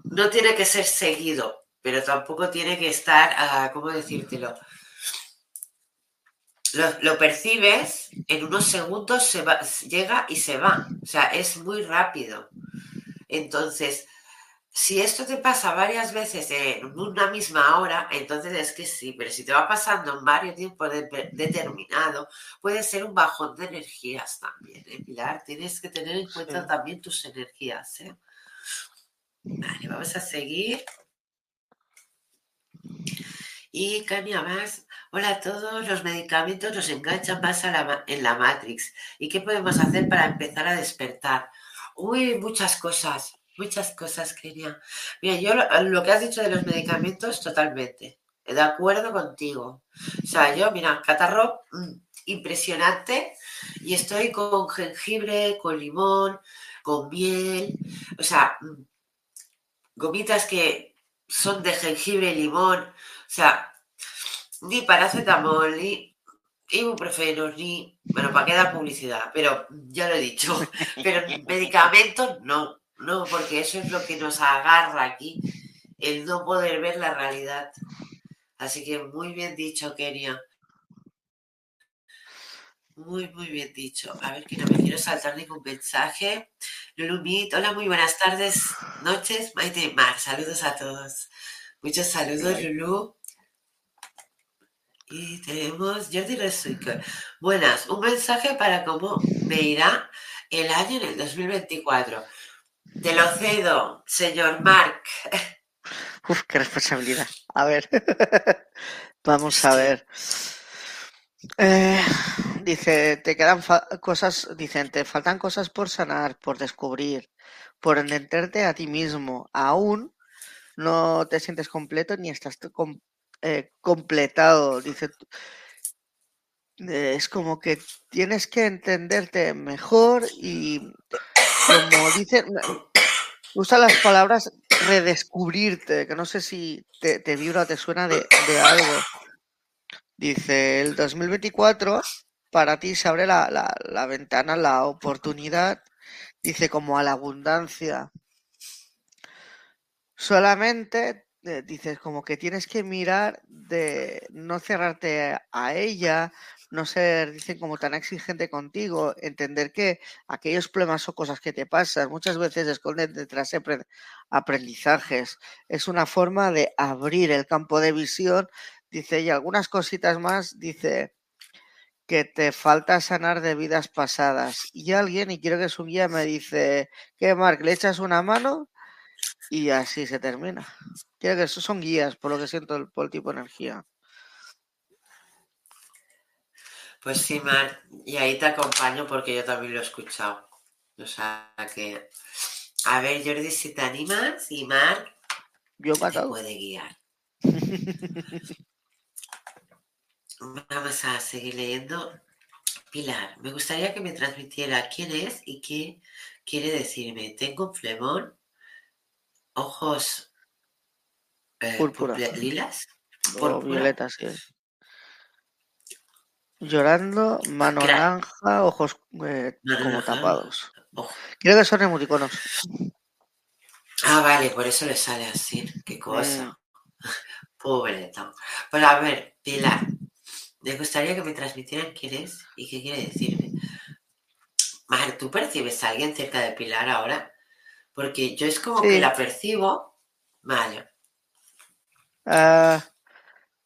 no tiene que ser seguido, pero tampoco tiene que estar, ah, ¿cómo decírtelo? Lo, percibes, en unos segundos se va, llega y se va. O sea, es muy rápido. Entonces, si esto te pasa varias veces en una misma hora, entonces es que sí, pero si te va pasando en varios tiempos determinado, puede ser un bajón de energías también, ¿eh, Pilar? Tienes que tener en cuenta también tus energías, ¿eh? Vale, vamos a seguir. Y Cania más, hola a todos, los medicamentos nos enganchan más en la Matrix. ¿Y qué podemos hacer para empezar a despertar? Uy, muchas cosas. Muchas cosas, Kenia. Mira, yo lo, que has dicho de los medicamentos, totalmente. De acuerdo contigo. O sea, yo, mira, catarro mm, impresionante y estoy con jengibre, con limón, con miel. O sea, mm, gomitas que son de jengibre y limón. O sea, ni paracetamol, ni ibuprofeno, ni. Bueno, para qué publicidad, pero ya lo he dicho. Pero medicamentos no. No, porque eso es lo que nos agarra aquí, el no poder ver la realidad. Así que muy bien dicho, Kenia. Muy, muy bien dicho. A ver, que no me quiero saltar ningún mensaje. Lulumit, hola, muy buenas tardes, noches, Maite y Mar. Saludos a todos. Muchos saludos, Lulu. Y tenemos Jordi Resuico. Buenas, un mensaje para cómo me irá el año en el 2024. Te lo cedo, señor Mark. Uf, qué responsabilidad. A ver, vamos a ver. Eh, dice, te quedan cosas, dicen, te faltan cosas por sanar, por descubrir, por entenderte a ti mismo. Aún no te sientes completo ni estás eh, completado. Dice, es como que tienes que entenderte mejor y como dicen, usa las palabras redescubrirte, que no sé si te, vibra o te suena de, algo. Dice, el 2024 para ti se abre la, la ventana, la oportunidad, dice, como a la abundancia. Solamente eh, dices como que tienes que mirar de no cerrarte a ella, no ser, dicen, como tan exigente contigo, entender que aquellos problemas o cosas que te pasan muchas veces esconden detrás de aprendizajes. Es una forma de abrir el campo de visión, dice, y algunas cositas más, dice que te falta sanar de vidas pasadas. Y alguien, y quiero que es un guía, me dice, ¿qué, Mark? ¿Le echas una mano? Y así se termina. Quiero que esos son guías, por lo que siento, por el tipo de energía. Pues sí, Mar, y ahí te acompaño porque yo también lo he escuchado. O sea que. A ver, Jordi, si te animas y Mar yo te puede guiar. Vamos a seguir leyendo. Pilar, me gustaría que me transmitiera quién es y qué quiere decirme. Tengo un flemón, ojos eh, lilas, o violetas, sí. Llorando, mano naranja, ojos eh, como tapados. Quiero que son emoticonos. Ah, vale, por eso le sale así. Qué cosa. Mm. Pobreta. Pues a ver, Pilar, me gustaría que me transmitieran quién es y qué quiere decirme. Mar, ¿tú percibes a alguien cerca de Pilar ahora? Porque yo es como que la percibo. Vale. Ah,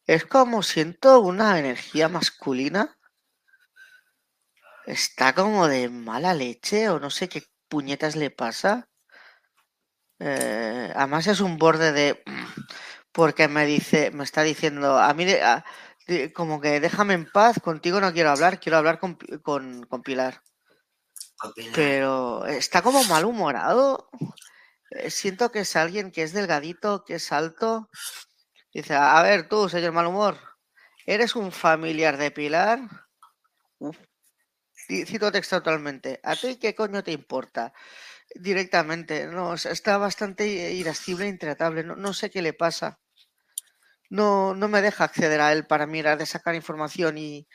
es como siento una energía masculina. Está como de mala leche o no sé qué puñetas le pasa. Eh, además es un borde de... Porque me dice, me está diciendo, a mí como que déjame en paz, contigo no quiero hablar, quiero hablar con, Pilar. Pero está como malhumorado. Eh, siento que es alguien que es delgadito, que es alto, Dice, a ver tú, señor Malhumor, ¿eres un familiar de Pilar? cito textualmente, ¿a ti qué coño te importa? Directamente, no, está bastante irascible e intratable, no, sé qué le pasa. No, no me deja acceder a él para mirar de sacar información y,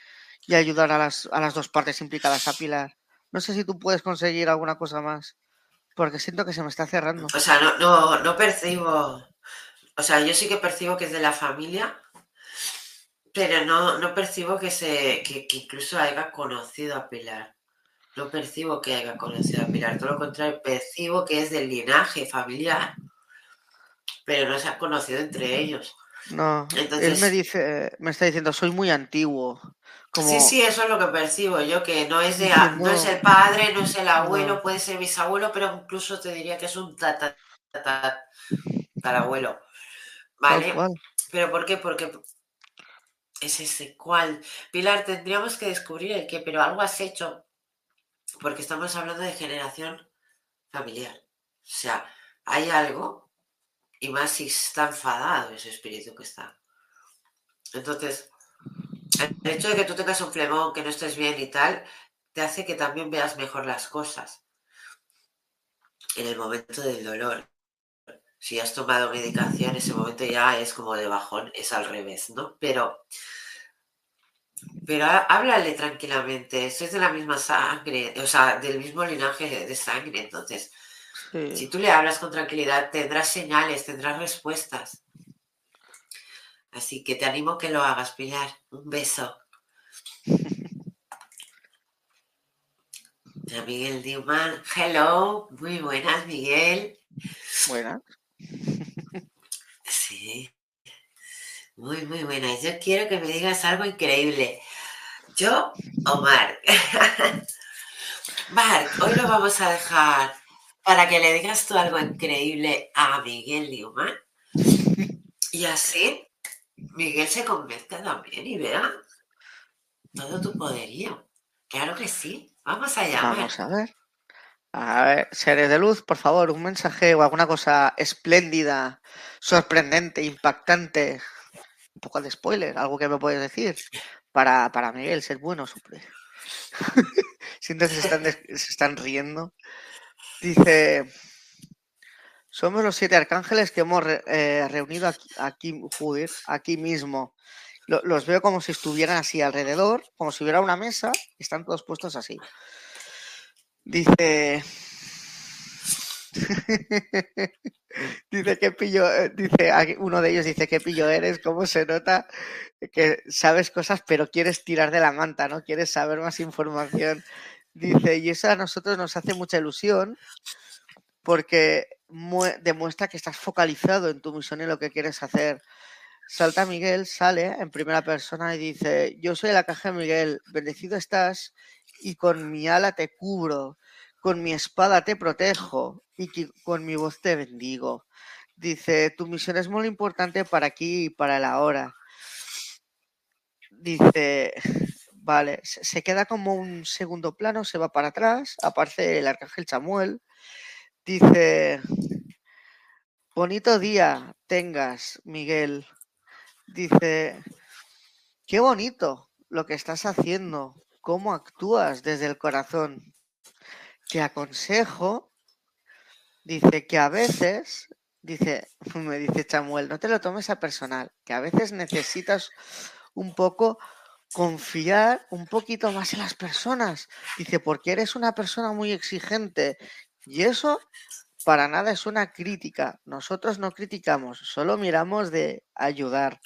ayudar a las dos partes implicadas a Pilar. No sé si tú puedes conseguir alguna cosa más, porque siento que se me está cerrando. O sea, no, no, no percibo, o sea, yo sí que percibo que es de la familia, pero no, no percibo que, se, que, que incluso haya conocido a Pilar. No percibo que haya conocido a Pilar, todo lo contrario, percibo que es del linaje familiar, pero no se ha conocido entre ellos. No, él Entonces, me dice, me está diciendo, soy muy antiguo. Como, sí, sí, eso es lo que percibo yo, que no es de no es el padre, no es el abuelo, puede ser bisabuelo, pero incluso te diría que es un tata- tata- tatarabuelo. ¿Vale? ¿Pero por qué? Porque es ese cual. Pilar, tendríamos que descubrir el qué, pero algo has hecho, porque estamos hablando de generación familiar. O sea, hay algo, y más si está enfadado ese espíritu que está. Entonces, el hecho de que tú tengas un flemón, que no estés bien y tal, te hace que también veas mejor las cosas en el momento del dolor. Si has tomado medicación, ese momento ya es como de bajón, es al revés, ¿no? Pero, pero há- háblale tranquilamente, sois de la misma sangre, o sea, del mismo linaje de sangre, entonces, si tú le hablas con tranquilidad, tendrás señales, tendrás respuestas. Así que te animo que lo hagas, Pilar. Un beso. A Miguel Newman, hello, muy buenas, Miguel. Buena. Sí, muy, muy buenas. Yo quiero que me digas algo increíble. Yo o Marc. Marc, hoy lo vamos a dejar para que le digas tú algo increíble a Miguel Newman. Y así Miguel se convenzca también y vea todo tu poderío. Claro que sí. Vamos allá. Vamos a ver. A ver, seres de luz, por favor, un mensaje o alguna cosa espléndida, sorprendente, impactante. Un poco de spoiler, algo que me puedes decir. Para, para Miguel, ser bueno, siempre. Siento que se están, se están riendo. Dice, somos los siete arcángeles que hemos eh, reunido aquí, aquí, aquí mismo. Lo- los veo como si estuvieran así alrededor, como si hubiera una mesa, están todos puestos así. Dice. dice que pillo. Dice uno de ellos dice que pillo eres, cómo se nota que sabes cosas, pero quieres tirar de la manta, ¿no? Quieres saber más información. Dice, y eso a nosotros nos hace mucha ilusión porque demuestra que estás focalizado en tu misión y lo que quieres hacer. Salta Miguel, sale en primera persona y dice, yo soy la caja de Miguel, bendecido estás y con mi ala te cubro, con mi espada te protejo y con mi voz te bendigo. Dice, tu misión es muy importante para aquí y para el ahora. Dice, vale, se queda como un segundo plano, se va para atrás, aparece el arcángel Samuel. Dice, bonito día tengas, Miguel. Dice, qué bonito lo que estás haciendo, cómo actúas desde el corazón. Te aconsejo, dice que a veces, dice, me dice Samuel, no te lo tomes a personal, que a veces necesitas un poco confiar un poquito más en las personas. Dice, porque eres una persona muy exigente y eso para nada es una crítica. Nosotros no criticamos, solo miramos de ayudar.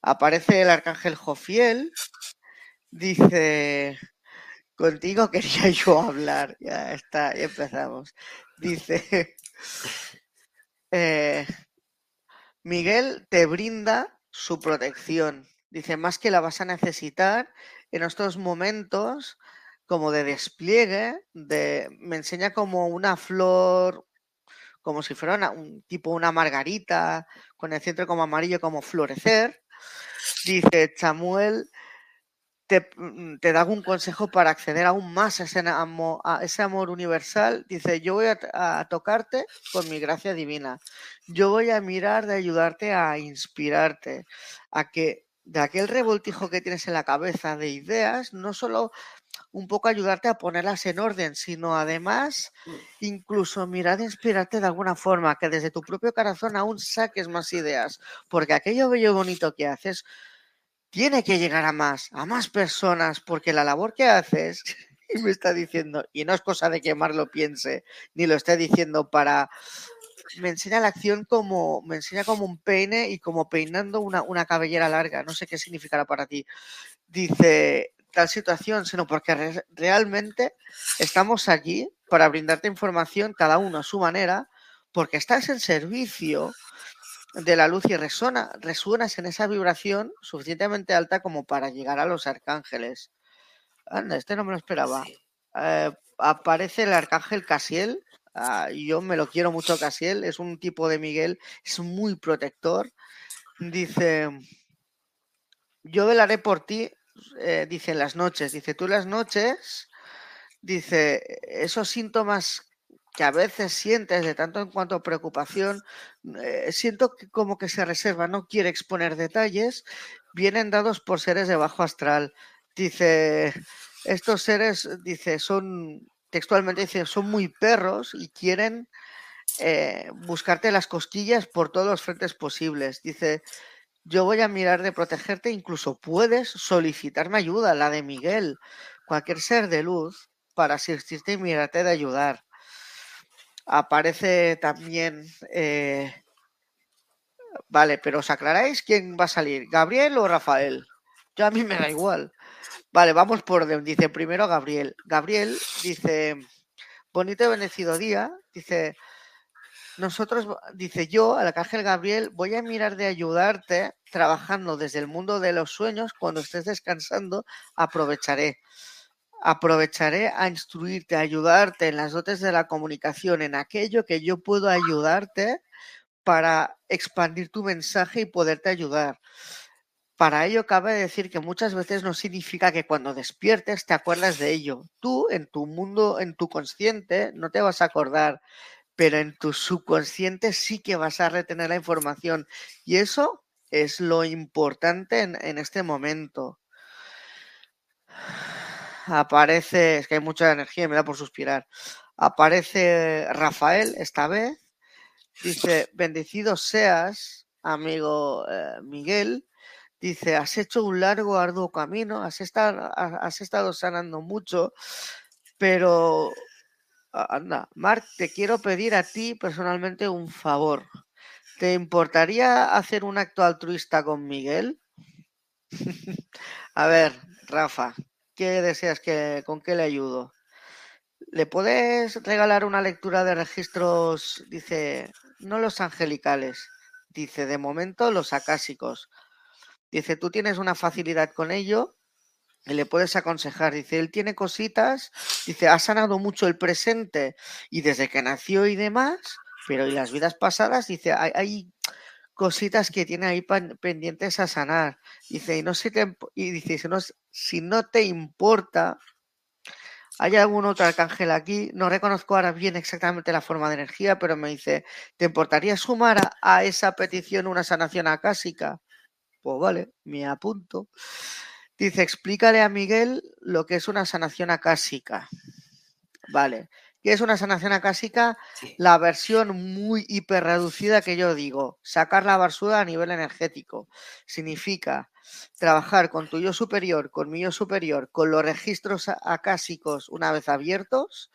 Aparece el arcángel Jofiel, dice, contigo quería yo hablar. Ya está, empezamos. Dice, eh, Miguel te brinda su protección. Dice, más que la vas a necesitar en estos momentos como de despliegue, de, me enseña como una flor, como si fuera un tipo una margarita, con el centro como amarillo, como florecer. Dice, Samuel, te, mm, te da un consejo para acceder aún más a ese, amo- a ese amor universal. Dice, yo voy a, a tocarte con mi gracia divina. Yo voy a mirar de ayudarte a inspirarte, a que de aquel revoltijo que tienes en la cabeza de ideas, no solo un poco ayudarte a ponerlas en orden, sino además incluso mirar de inspirarte de alguna forma, que desde tu propio corazón aún saques más ideas, porque aquello bello y bonito que haces tiene que llegar a más, a más personas, porque la labor que haces, y me está diciendo, y no es cosa de que Mar lo piense, ni lo esté diciendo para... Me enseña la acción como, me enseña como un peine y como peinando una, una cabellera larga, no sé qué significará para ti. Dice, tal situación, sino porque re realmente estamos aquí para brindarte información cada uno a su manera, porque estás en servicio de la luz y resona, resuenas en esa vibración suficientemente alta como para llegar a los arcángeles. Anda, este no me lo esperaba. Eh, aparece el arcángel Casiel. Uh, yo me lo quiero mucho, Casiel. Es un tipo de Miguel, es muy protector. Dice: Yo velaré por ti eh, dice las noches, dice tú las noches, dice esos síntomas que a veces sientes de tanto en cuanto preocupación, eh, siento que como que se reserva, no quiere exponer detalles, vienen dados por seres de bajo astral. Dice, estos seres, dice, son, textualmente dice, son muy perros y quieren eh, buscarte las cosquillas por todos los frentes posibles. Dice, yo voy a mirar de protegerte, incluso puedes solicitarme ayuda, la de Miguel, cualquier ser de luz, para asistirte y mirarte de ayudar. Aparece también... Eh... Vale, pero os aclaráis quién va a salir, Gabriel o Rafael. Yo a mí me da igual. Vale, vamos por orden. Dice primero Gabriel. Gabriel dice, bonito y bendecido día. Dice, nosotros, dice yo, arcángel Gabriel, voy a mirar de ayudarte trabajando desde el mundo de los sueños. Cuando estés descansando, aprovecharé. Aprovecharé a instruirte, a ayudarte en las dotes de la comunicación, en aquello que yo puedo ayudarte para expandir tu mensaje y poderte ayudar. Para ello cabe decir que muchas veces no significa que cuando despiertes te acuerdas de ello. Tú en tu mundo, en tu consciente, no te vas a acordar, pero en tu subconsciente sí que vas a retener la información. Y eso es lo importante en, en este momento. Aparece, es que hay mucha energía me da por suspirar. Aparece Rafael esta vez. Dice, bendecido seas, amigo eh, Miguel. Dice, has hecho un largo, arduo camino, has estado, has estado sanando mucho, pero Anda, Marc, te quiero pedir a ti personalmente un favor. ¿Te importaría hacer un acto altruista con Miguel? a ver, Rafa, ¿qué deseas que con qué le ayudo? ¿Le puedes regalar una lectura de registros? Dice, no los angelicales, dice, de momento los acásicos. Dice, tú tienes una facilidad con ello y le puedes aconsejar. Dice, él tiene cositas, dice, ha sanado mucho el presente y desde que nació y demás, pero y las vidas pasadas, dice, hay, cositas que tiene ahí pendientes a sanar. Dice, y no si te, y dice, si no, si no te importa, hay algún otro arcángel aquí, no reconozco ahora bien exactamente la forma de energía, pero me dice, ¿te importaría sumar a, a esa petición una sanación acásica? Pues vale, me apunto. Dice, explícale a Miguel lo que es una sanación acásica. Vale. ¿Qué es una sanación acásica? Sí. La versión muy hiper reducida que yo digo, sacar la basura a nivel energético. Significa trabajar con tu yo superior, con mi yo superior, con los registros acásicos una vez abiertos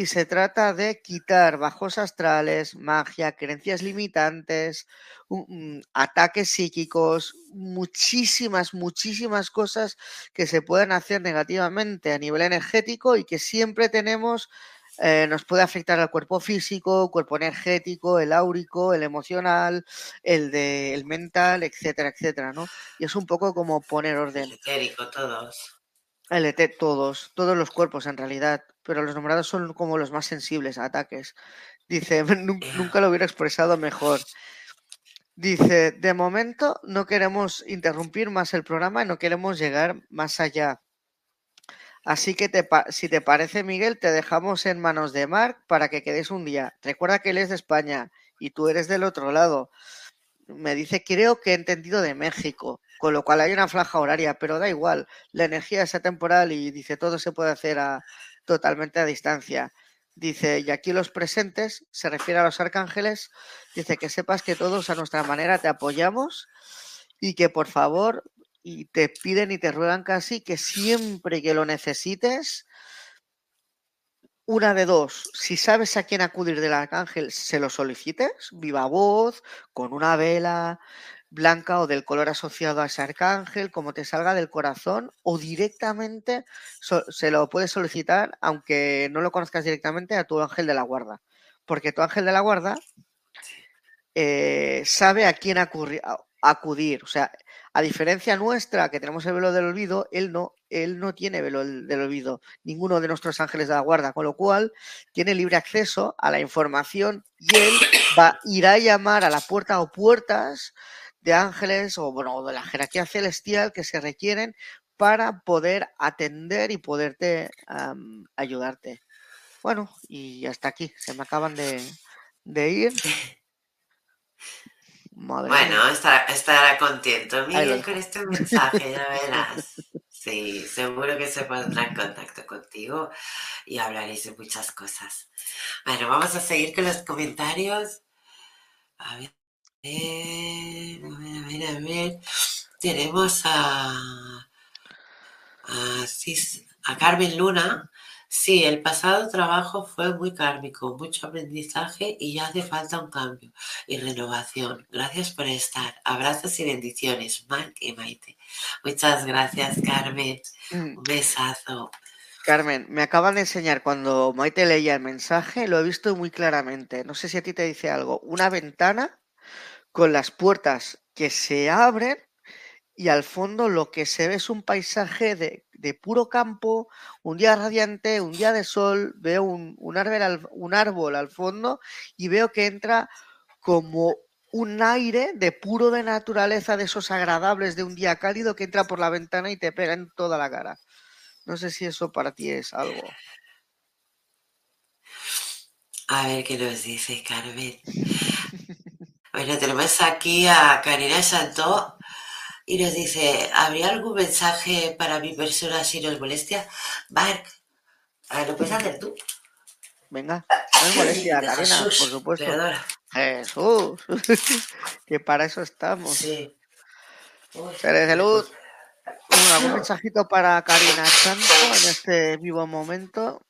y se trata de quitar bajos astrales, magia, creencias limitantes, um, ataques psíquicos, muchísimas, muchísimas cosas que se pueden hacer negativamente a nivel energético y que siempre tenemos, eh, nos puede afectar al cuerpo físico, cuerpo energético, el áurico, el emocional, el de el mental, etcétera, etcétera, ¿no? Y es un poco como poner orden. El etérico, todos. El ET, todos, todos los cuerpos en realidad, pero los nombrados son como los más sensibles a ataques. Dice, nunca lo hubiera expresado mejor. Dice, de momento no queremos interrumpir más el programa y no queremos llegar más allá. Así que te, si te parece, Miguel, te dejamos en manos de Marc para que quedes un día. Recuerda que él es de España y tú eres del otro lado. Me dice, creo que he entendido de México. con lo cual hay una franja horaria, pero da igual, la energía es atemporal y dice todo se puede hacer a, totalmente a distancia. Dice, y aquí los presentes, se refiere a los arcángeles, dice que sepas que todos a nuestra manera te apoyamos y que por favor, y te piden y te ruegan casi que siempre que lo necesites, una de dos, si sabes a quién acudir del arcángel, se lo solicites, viva voz, con una vela blanca o del color asociado a ese arcángel, como te salga del corazón, o directamente se lo puedes solicitar, aunque no lo conozcas directamente, a tu ángel de la guarda. Porque tu ángel de la guarda eh, sabe a quién acudir. O sea, a diferencia nuestra, que tenemos el velo del olvido, él no, él no tiene velo del olvido, ninguno de nuestros ángeles de la guarda, con lo cual tiene libre acceso a la información y él va, irá a llamar a la puerta o puertas de ángeles o bueno, de la jerarquía celestial que se requieren para poder atender y poderte ayudarte. Bueno, y hasta aquí, se me acaban de, de ir. bueno, estará, contento Miguel con este mensaje, ya verás. Sí, seguro que se pondrá en contacto contigo y hablaréis de muchas cosas. Bueno, vamos a seguir con los comentarios. A ver, a ver, a ver, Tenemos a, a, a Carmen Luna Sí, el pasado trabajo fue muy kármico, mucho aprendizaje y ya hace falta un cambio y renovación. Gracias por estar. Abrazos y bendiciones, Mark y Maite. Muchas gracias, Carmen. Mm. Un besazo. Carmen, me acaban de enseñar cuando Maite leía el mensaje, lo he visto muy claramente. No sé si a ti te dice algo. Una ventana con las puertas que se abren y al fondo lo que se ve es un paisaje de de puro campo, un día radiante, un día de sol, veo un, árbol, al, un árbol al fondo y veo que entra como un aire de puro de naturaleza, de esos agradables de un día cálido que entra por la ventana y te pega en toda la cara. No sé si eso para ti es algo. A ver qué nos dice Carmen. bueno, tenemos aquí a Karina Santo y nos dice, ¿habría algún mensaje para mi persona si nos molestia? Mark, ¿lo puedes hacer tú? Venga, no es molestia, Karina, por supuesto. Jesús, que para eso estamos. Sí. Seres de luz. ¿Algún mensajito para Karina Santo en este vivo momento?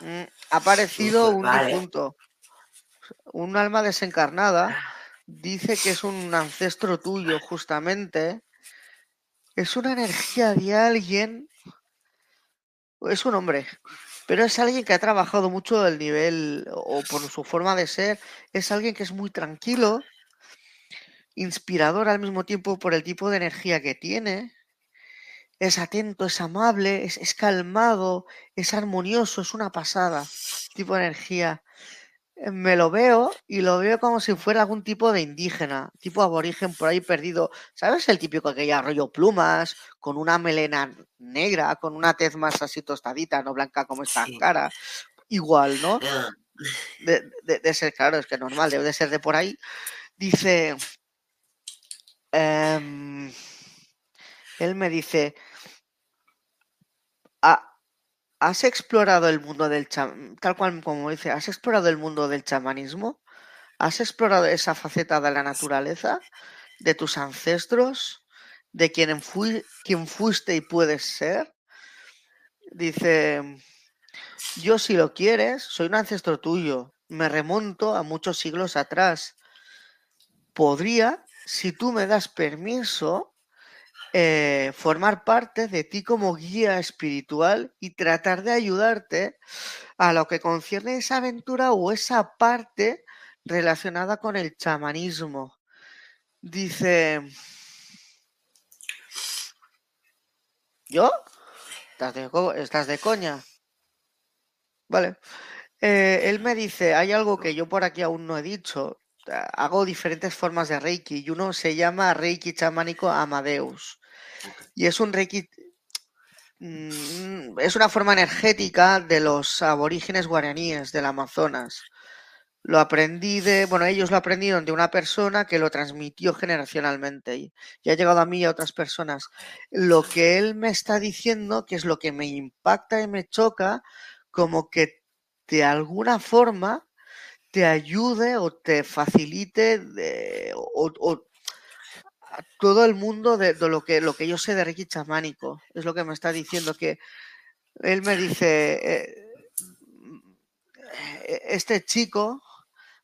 Mm, ha aparecido un difunto, un alma desencarnada dice que es un ancestro tuyo, justamente. Es una energía de alguien, es un hombre, pero es alguien que ha trabajado mucho el nivel o por su forma de ser. Es alguien que es muy tranquilo, inspirador al mismo tiempo por el tipo de energía que tiene. Es atento, es amable, es, es calmado, es armonioso, es una pasada. Tipo de energía me lo veo y lo veo como si fuera algún tipo de indígena, tipo aborigen por ahí perdido. ¿Sabes el típico que ya rollo plumas, con una melena negra, con una tez más así tostadita, no blanca como esta cara? Igual, ¿no? Ah. De, ser, claro, es que normal, debe de ser de por ahí. Dice, em, él me dice, ¿Has explorado el mundo del tal cual como dice, has explorado el mundo del chamanismo? ¿Has explorado esa faceta de la naturaleza, de tus ancestros, de quien, quien fuiste y puedes ser? Dice, yo si lo quieres, soy un ancestro tuyo, me remonto a muchos siglos atrás. Podría, si tú me das permiso, eh, formar parte de ti como guía espiritual y tratar de ayudarte a lo que concierne esa aventura o esa parte relacionada con el chamanismo. Dice, ¿yo? ¿Estás de, coña? Vale. Eh, él me dice, hay algo que yo por aquí aún no he dicho. Hago diferentes formas de Reiki y uno se llama Reiki chamánico Amadeus. Y es un reiki. Mm, es una forma energética de los aborígenes guaraníes del Amazonas. lo aprendí de, bueno, ellos lo aprendieron de una persona que lo transmitió generacionalmente y, ha llegado a mí y a otras personas. Lo que él me está diciendo, que es lo que me impacta y me choca, como que de alguna forma te ayude o te facilite de, todo el mundo de, lo, que, lo que yo sé de Ricky Chamánico. Es lo que me está diciendo, que él me dice, eh, eh, este chico,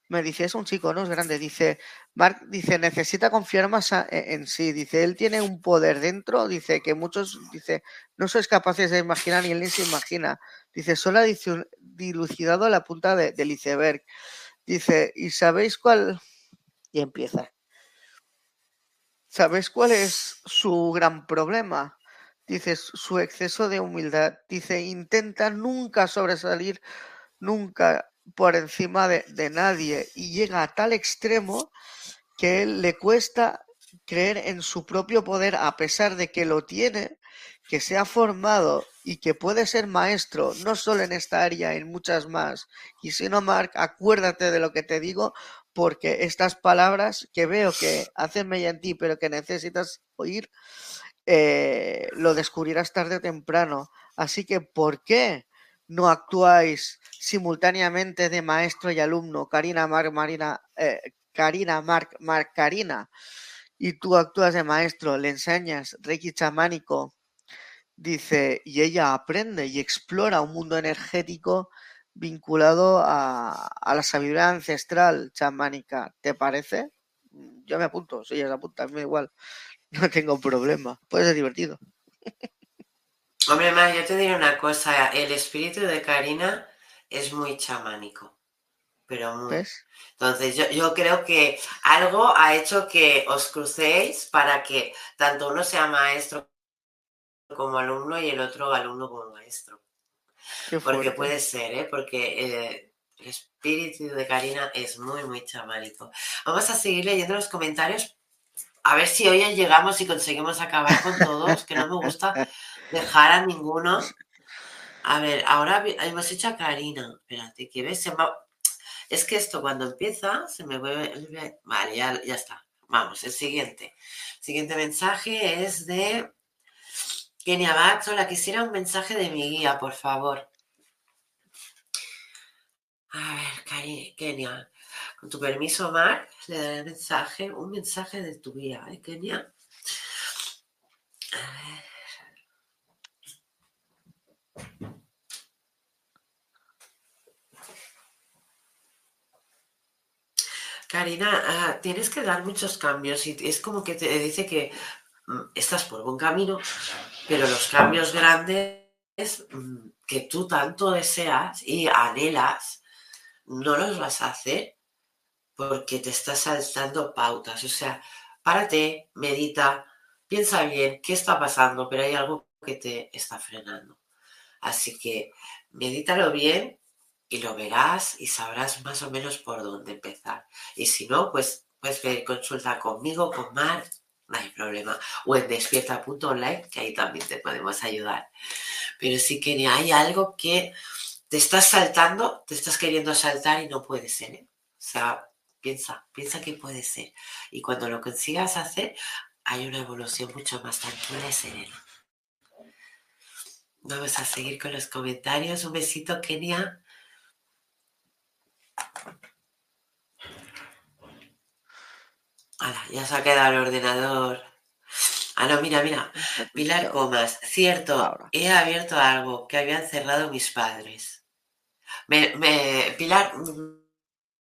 me dice, es un chico, no es grande, dice, Mark dice, necesita confiar más e, en sí, dice, él tiene un poder dentro, dice que muchos, dice, no sois capaces de imaginar ni él ni se imagina, dice, solo ha dilucidado la punta del iceberg, dice, ¿y sabéis cuál? Y empieza. ¿Sabéis cuál es su gran problema? Dice, su exceso de humildad. Dice, intenta nunca sobresalir, nunca por encima de, de nadie. Y llega a tal extremo que él le cuesta creer en su propio poder a pesar de que lo tiene, que se ha formado y que puede ser maestro, no solo en esta área, en muchas más. Y si no, Mark, acuérdate de lo que te digo, porque estas palabras que veo que hacen mella en ti, pero que necesitas oír, eh, lo descubrirás tarde o temprano. Así que, ¿por qué no actuáis simultáneamente de maestro y alumno? Karina, Marc, Marina, eh, Karina, Marc, Marc, Karina. Y tú actúas de maestro, le enseñas Reiki chamánico, dice, y ella aprende y explora un mundo energético vinculado a, la sabiduría ancestral chamánica. ¿Te parece? Yo me apunto, si ella se apunta, a mí igual. No tengo problema. Puede ser divertido. Hombre, más, yo te diré una cosa. El espíritu de Karina es muy chamánico. Pero muy. Entonces, yo, yo creo que algo ha hecho que os crucéis para que tanto uno sea maestro como alumno y el otro alumno como maestro. Porque puede ser, ¿eh? Porque eh, el espíritu de Karina es muy, muy chamánico. Vamos a seguir leyendo los comentarios. A ver si hoy llegamos y conseguimos acabar con todos, que no me gusta dejar a ninguno. A ver, ahora hemos hecho a Karina. Espérate, ¿qué ves? Es que esto cuando empieza se me vuelve... Vale, ya, ya está. Vamos, el siguiente. El siguiente mensaje es de Kenia Bax, hola, quisiera un mensaje de mi guía, por favor. A ver, Kenia, con tu permiso, Mark, le daré mensaje, un mensaje de tu guía, ¿eh, Kenia? A ver. Karina, ah, tienes que dar muchos cambios y es como que te dice que mm, estás por buen camino, pero los cambios grandes mm, que tú tanto deseas y anhelas, no los vas a hacer porque te estás saltando pautas. O sea, párate, medita, piensa bien qué está pasando, pero hay algo que te está frenando. Así que medítalo bien y lo verás y sabrás más o menos por dónde empezar. Y si no, pues puedes pedir consulta conmigo, con Mar, no hay problema. O en despierta.online, que ahí también te podemos ayudar. Pero sí que hay algo que te estás saltando, te estás queriendo saltar y no puede ser. ¿eh? O sea, piensa, piensa que puede ser. Y cuando lo consigas hacer, hay una evolución mucho más tranquila y serena. Vamos a seguir con los comentarios. Un besito, Kenia. Ya se ha quedado el ordenador. Ah, no, mira, mira. Pilar Comas, cierto, he abierto algo que habían cerrado mis padres. Me, Pilar,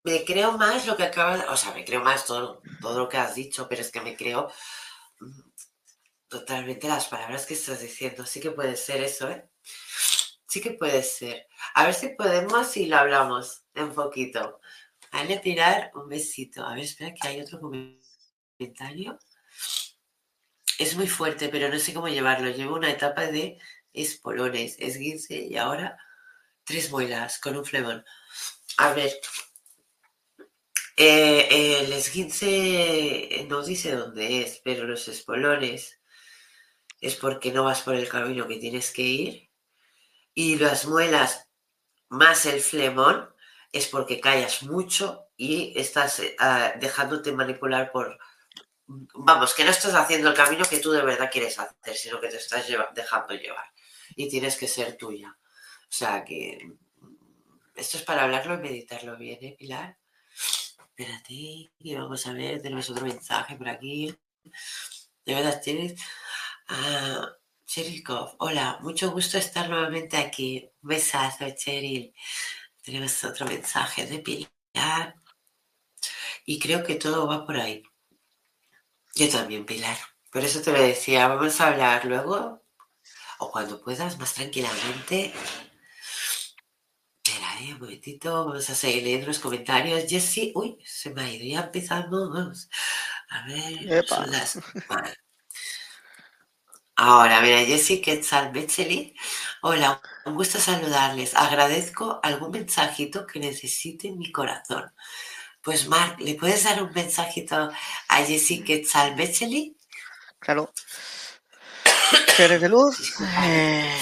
me creo más lo que acabas, o sea, me creo más todo, todo lo que has dicho, pero es que me creo mm, totalmente las palabras que estás diciendo. Sí que puede ser eso, ¿eh? Sí que puede ser. A ver si podemos y lo hablamos un poquito. Vale, Pilar, un besito. A ver, espera que hay otro comentario. Es muy fuerte, pero no sé cómo llevarlo. Llevo una etapa de espolones, esguince y ahora tres muelas con un flemón. A ver, eh, el esguince no dice dónde es, pero los espolones es porque no vas por el camino que tienes que ir. Y las muelas más el flemón es porque callas mucho y estás eh, ah, dejándote manipular por... Vamos, que no estás haciendo el camino que tú de verdad quieres hacer, sino que te estás dejando llevar. Y tienes que ser tuya. O sea que esto es para hablarlo y meditarlo bien, ¿eh, Pilar? Espérate, y vamos a ver, tenemos otro mensaje por aquí. De verdad, tienes... Ah, Cheryl hola, mucho gusto estar nuevamente aquí. Un besazo, Cheryl. Tenemos otro mensaje de Pilar. Y creo que todo va por ahí. Yo también, Pilar. Por eso te lo decía, vamos a hablar luego o cuando puedas más tranquilamente. Espera, eh, un momentito, vamos a seguir leyendo los comentarios. Jessy, uy, se me ha ido, ya empezamos. A ver, son las... Ahora, mira, Jessy Quetzal Becheli. Hola, un gusto saludarles. Agradezco algún mensajito que necesite mi corazón. Pues, Marc, ¿le puedes dar un mensajito a Jessy Quetzal Becheli? Claro. Seres de luz. Eh,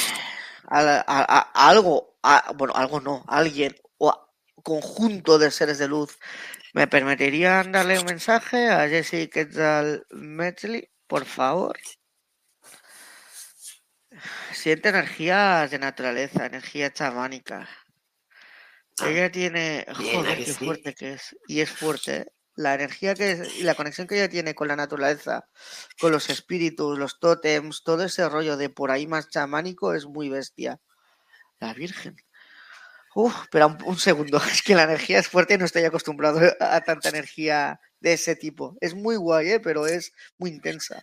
algo, bueno, algo no, alguien o conjunto de seres de luz. ¿Me permitirían darle un mensaje a Jessy Quetzal Becheli, por favor? Siente energías de naturaleza, energía chamánica. Ah, ella tiene. Joder, qué fuerte que es. Y es fuerte. ¿eh? La energía que es, y la conexión que ella tiene con la naturaleza, con los espíritus, los tótems, todo ese rollo de por ahí más chamánico es muy bestia. La Virgen. Uf, espera un, segundo. Es que la energía es fuerte y no estoy acostumbrado a tanta energía de ese tipo. Es muy guay, ¿eh? pero es muy intensa.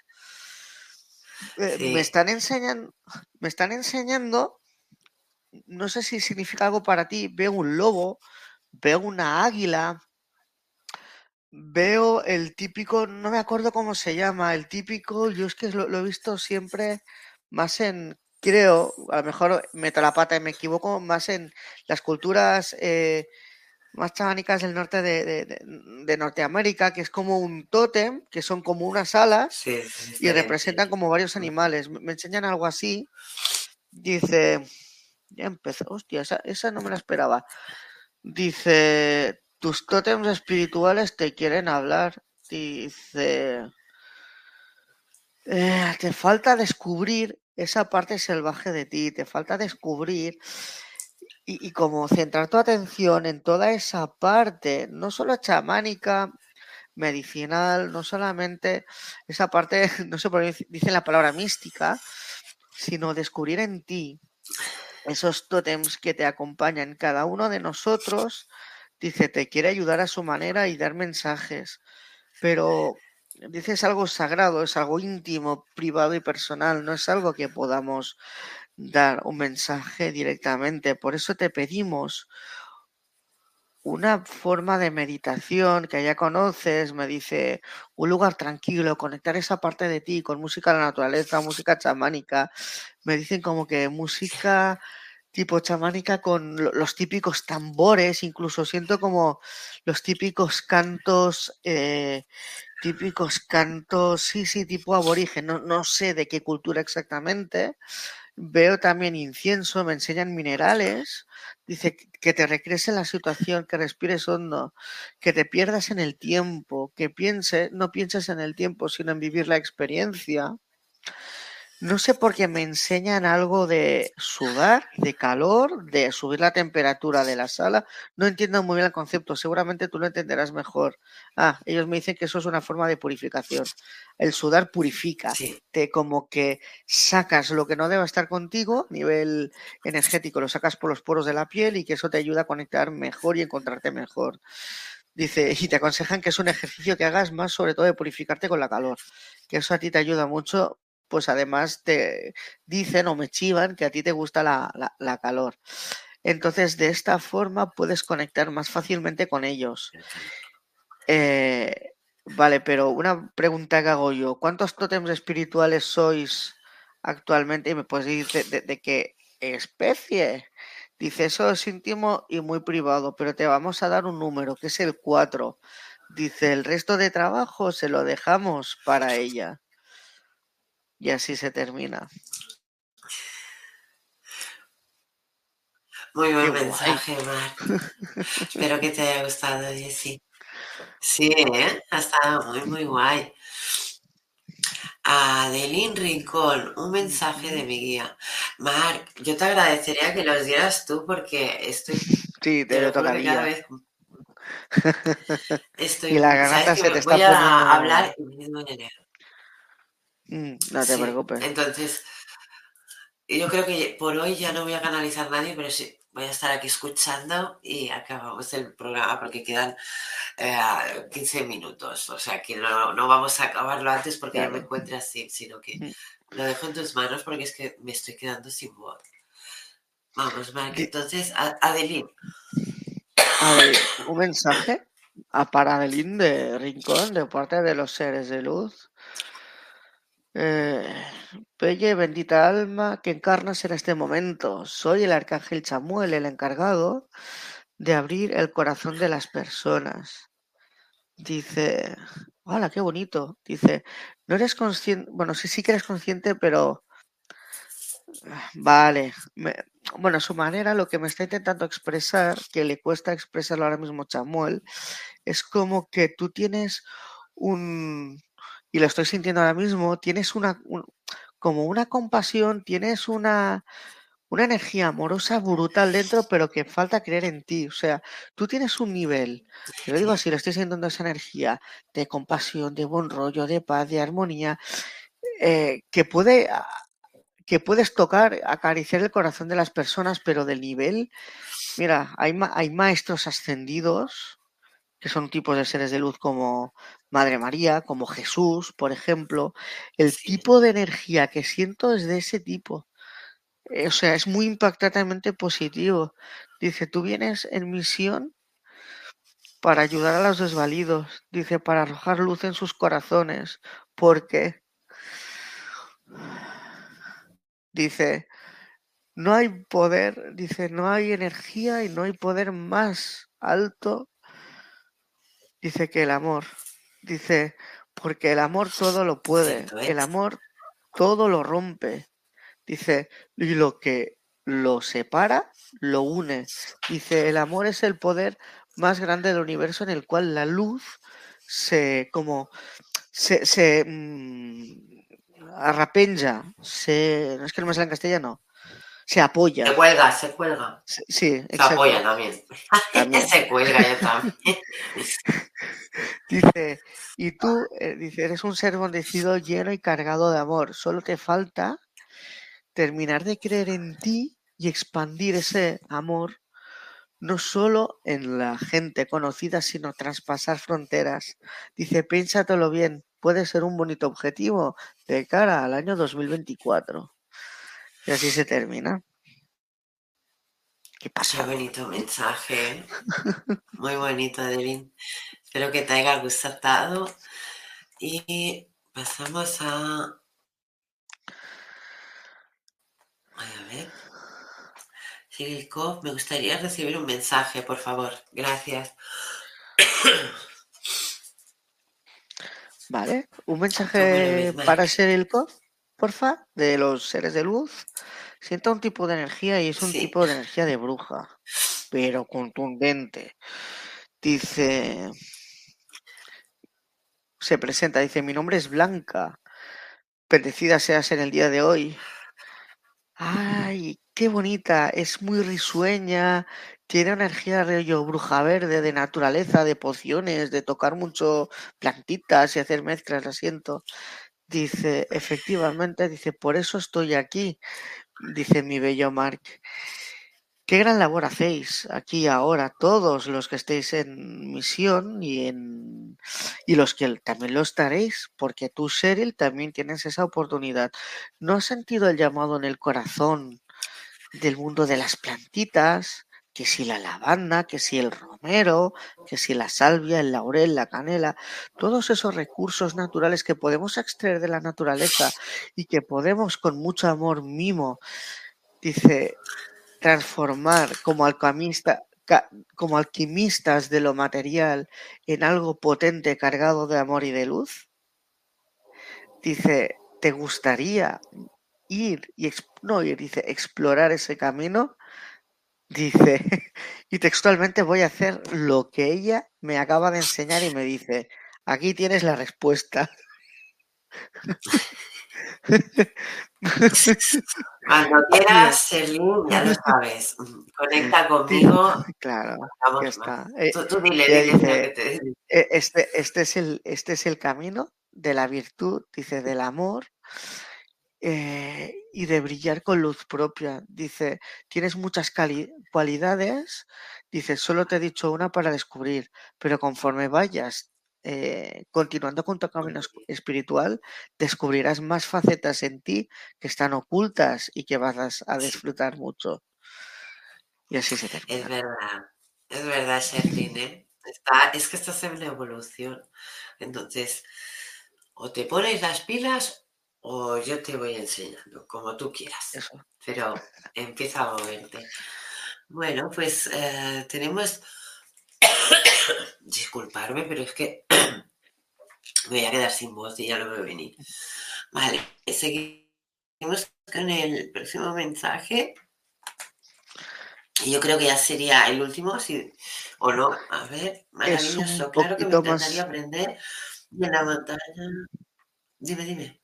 Eh, me están enseñando, me están enseñando, no sé si significa algo para ti, veo un lobo, veo una águila, veo el típico, no me acuerdo cómo se llama, el típico, yo es que lo, he visto siempre más en, creo, a lo mejor meto la pata y me equivoco, más en las culturas eh, más chamánicas del norte de, Norteamérica, que es como un tótem, que son como unas alas y representan como varios animales. Me enseñan algo así. Dice, ya empezó, hostia, esa, esa no me la esperaba. Dice, tus tótems espirituales te quieren hablar. Dice, eh, te falta descubrir esa parte salvaje de ti, te falta descubrir y, como centrar tu atención en toda esa parte, no solo chamánica, medicinal, no solamente esa parte, no sé por qué dicen la palabra mística, sino descubrir en ti esos tótems que te acompañan. Cada uno de nosotros, dice, te quiere ayudar a su manera y dar mensajes, pero dice es algo sagrado, es algo íntimo, privado y personal, no es algo que podamos dar un mensaje directamente. Por eso te pedimos una forma de meditación que ya conoces, me dice, un lugar tranquilo, conectar esa parte de ti con música de la naturaleza, música chamánica. Me dicen como que música tipo chamánica con los típicos tambores, incluso siento como los típicos cantos, eh, típicos cantos, sí, sí, tipo aborigen, no, no sé de qué cultura exactamente, Veo también incienso, me enseñan minerales. Dice que te recrees en la situación, que respires hondo, que te pierdas en el tiempo, que piense, no pienses en el tiempo, sino en vivir la experiencia. No sé por qué me enseñan algo de sudar, de calor, de subir la temperatura de la sala. No entiendo muy bien el concepto, seguramente tú lo entenderás mejor. Ah, ellos me dicen que eso es una forma de purificación. El sudar purifica, te como que sacas lo que no debe estar contigo a nivel energético, lo sacas por los poros de la piel y que eso te ayuda a conectar mejor y encontrarte mejor. Dice, y te aconsejan que es un ejercicio que hagas más sobre todo de purificarte con la calor, que eso a ti te ayuda mucho pues además te dicen o me chivan que a ti te gusta la, calor. Entonces, de esta forma puedes conectar más fácilmente con ellos. Eh, vale, pero una pregunta que hago yo. ¿Cuántos tótems espirituales sois actualmente? Y me puedes decir de, de, qué especie. Dice, eso es íntimo y muy privado, pero te vamos a dar un número, que es el 4. Dice, el resto de trabajo se lo dejamos para ella. Y así se termina. Muy buen Qué guay. mensaje, Mar. Espero que te haya gustado, Jessy. Sí, ¿eh? ha estado muy, muy guay. Adeline Rincón, un mensaje de mi guía. Marc, yo te agradecería que los dieras tú porque estoy. Sí, te te lo que cada tocaría. vez estoy. Y la ¿sabes garganta se te está Voy a poniendo- hablar y me duele. Mm, No te Sí, preocupes. Entonces, yo creo que por hoy ya no voy a canalizar nadie, pero sí voy a estar aquí escuchando y acabamos el programa porque quedan eh, 15 minutos. O sea que no, no vamos a acabarlo antes porque no me Claro. encuentre así, sino que Mm. lo dejo en tus manos porque es que me estoy quedando sin voz. Vamos, Marc. Di- Entonces, A- Adeline, A ver, un mensaje a para Adeline de Rincón de parte de los seres de luz. Eh, bendita alma que encarnas en este momento. Soy el arcángel Chamuel, el encargado de abrir el corazón de las personas. Dice, hola, qué bonito. Dice, no eres consciente, bueno, sí, sí que eres consciente, pero vale. me- bueno, a su manera, lo que me está intentando expresar, que le cuesta expresarlo ahora mismo Chamuel, es como que tú tienes un, y lo estoy sintiendo ahora mismo, tienes una, un- como una compasión, tienes una, una energía amorosa brutal dentro, pero que falta creer en ti. O sea, tú tienes un nivel, te lo digo así, lo estoy sintiendo esa energía de compasión, de buen rollo, de paz, de armonía, eh, que puede a- que puedes tocar, acariciar el corazón de las personas, pero del nivel, mira, hay, hay maestros ascendidos, que son tipos de seres de luz como Madre María, como Jesús, por ejemplo. El Sí. tipo de energía que siento es de ese tipo. Eh, O sea, es muy impactantemente positivo. Dice, tú vienes en misión para ayudar a los desvalidos. Dice, para arrojar luz en sus corazones. Porque, dice, no hay poder, dice, no hay energía y no hay poder más alto, dice, que el amor. Dice, porque el amor todo lo puede, Cierto el amor todo lo rompe. Dice, y lo que lo separa, lo une. Dice, el amor es el poder más grande del universo en el cual la luz se, como, se, se mm, arrapenja, se, no es que no me sale en castellano, se apoya. Se cuelga, se cuelga. Sí, sí, Se apoya también. También. se cuelga yo también. Dice, y tú, eh, dice, eres un ser bendecido, lleno y cargado de amor. Solo te falta terminar de creer en ti y expandir ese amor no solo en la gente conocida, sino traspasar fronteras. Dice, piénsatelo bien, puede ser un bonito objetivo de cara al año 2024. Y así se termina. ¿Qué Qué pasa? bonito mensaje. ¿eh? Muy bonito, Adeline. Espero que te haya gustado. Y pasamos a. A ver. Sigilkov, me gustaría recibir un mensaje, por favor. Gracias. Vale, un mensaje para COF, porfa, de los seres de luz. Sienta un tipo de energía y es un Sí. tipo de energía de bruja, pero contundente. Dice, se presenta, dice, mi nombre es Blanca, bendecida seas en el día de hoy. Ay, qué bonita, es muy risueña, tiene energía rollo bruja verde, de naturaleza, de pociones, de tocar mucho plantitas y hacer mezclas, la siento. Dice, efectivamente, dice, por eso estoy aquí, dice mi bello Mark. Qué gran labor hacéis aquí ahora, todos los que estéis en misión y en y los que también lo estaréis, porque tú, Cheryl, también tienes esa oportunidad. ¿No has sentido el llamado en el corazón del mundo de las plantitas? Que si la lavanda, que si el romero, que si la salvia, el laurel, la canela, todos esos recursos naturales que podemos extraer de la naturaleza y que podemos con mucho amor mimo, dice, transformar como alquimista, como alquimistas de lo material en algo potente cargado de amor y de luz. Dice, ¿te gustaría ir y no ir, dice, explorar ese camino? Dice, y textualmente voy a hacer lo que ella me acaba de enseñar y me dice, aquí tienes la respuesta. Cuando quieras, Sherlyn, ya lo sabes. Conecta conmigo. Claro, está. Tú, Eh, tú dile, dile dice, te "E- este, este, es el, este es el camino de la virtud, dice, del amor eh, y de brillar con luz propia. Dice, tienes muchas cualidades, dice, solo te he dicho una para descubrir, pero conforme vayas eh, continuando con tu camino es- espiritual, descubrirás más facetas en ti que están ocultas y que vas a- disfrutar mucho. Y así se Es termina. verdad, es verdad, Sherlyn, ¿eh? Está, es que estás en una evolución. Entonces, o te pones las pilas o yo te voy enseñando, como tú quieras. Eso. Pero empieza a moverte. Bueno, pues eh, tenemos... Disculparme, pero es que me voy a quedar sin voz y ya lo veo venir. Vale, seguimos con el próximo mensaje. Y yo creo que ya sería el último, si, o no. A ver, maravilloso. Claro que me poquito más- encantaría aprender de la montaña. Dime, dime.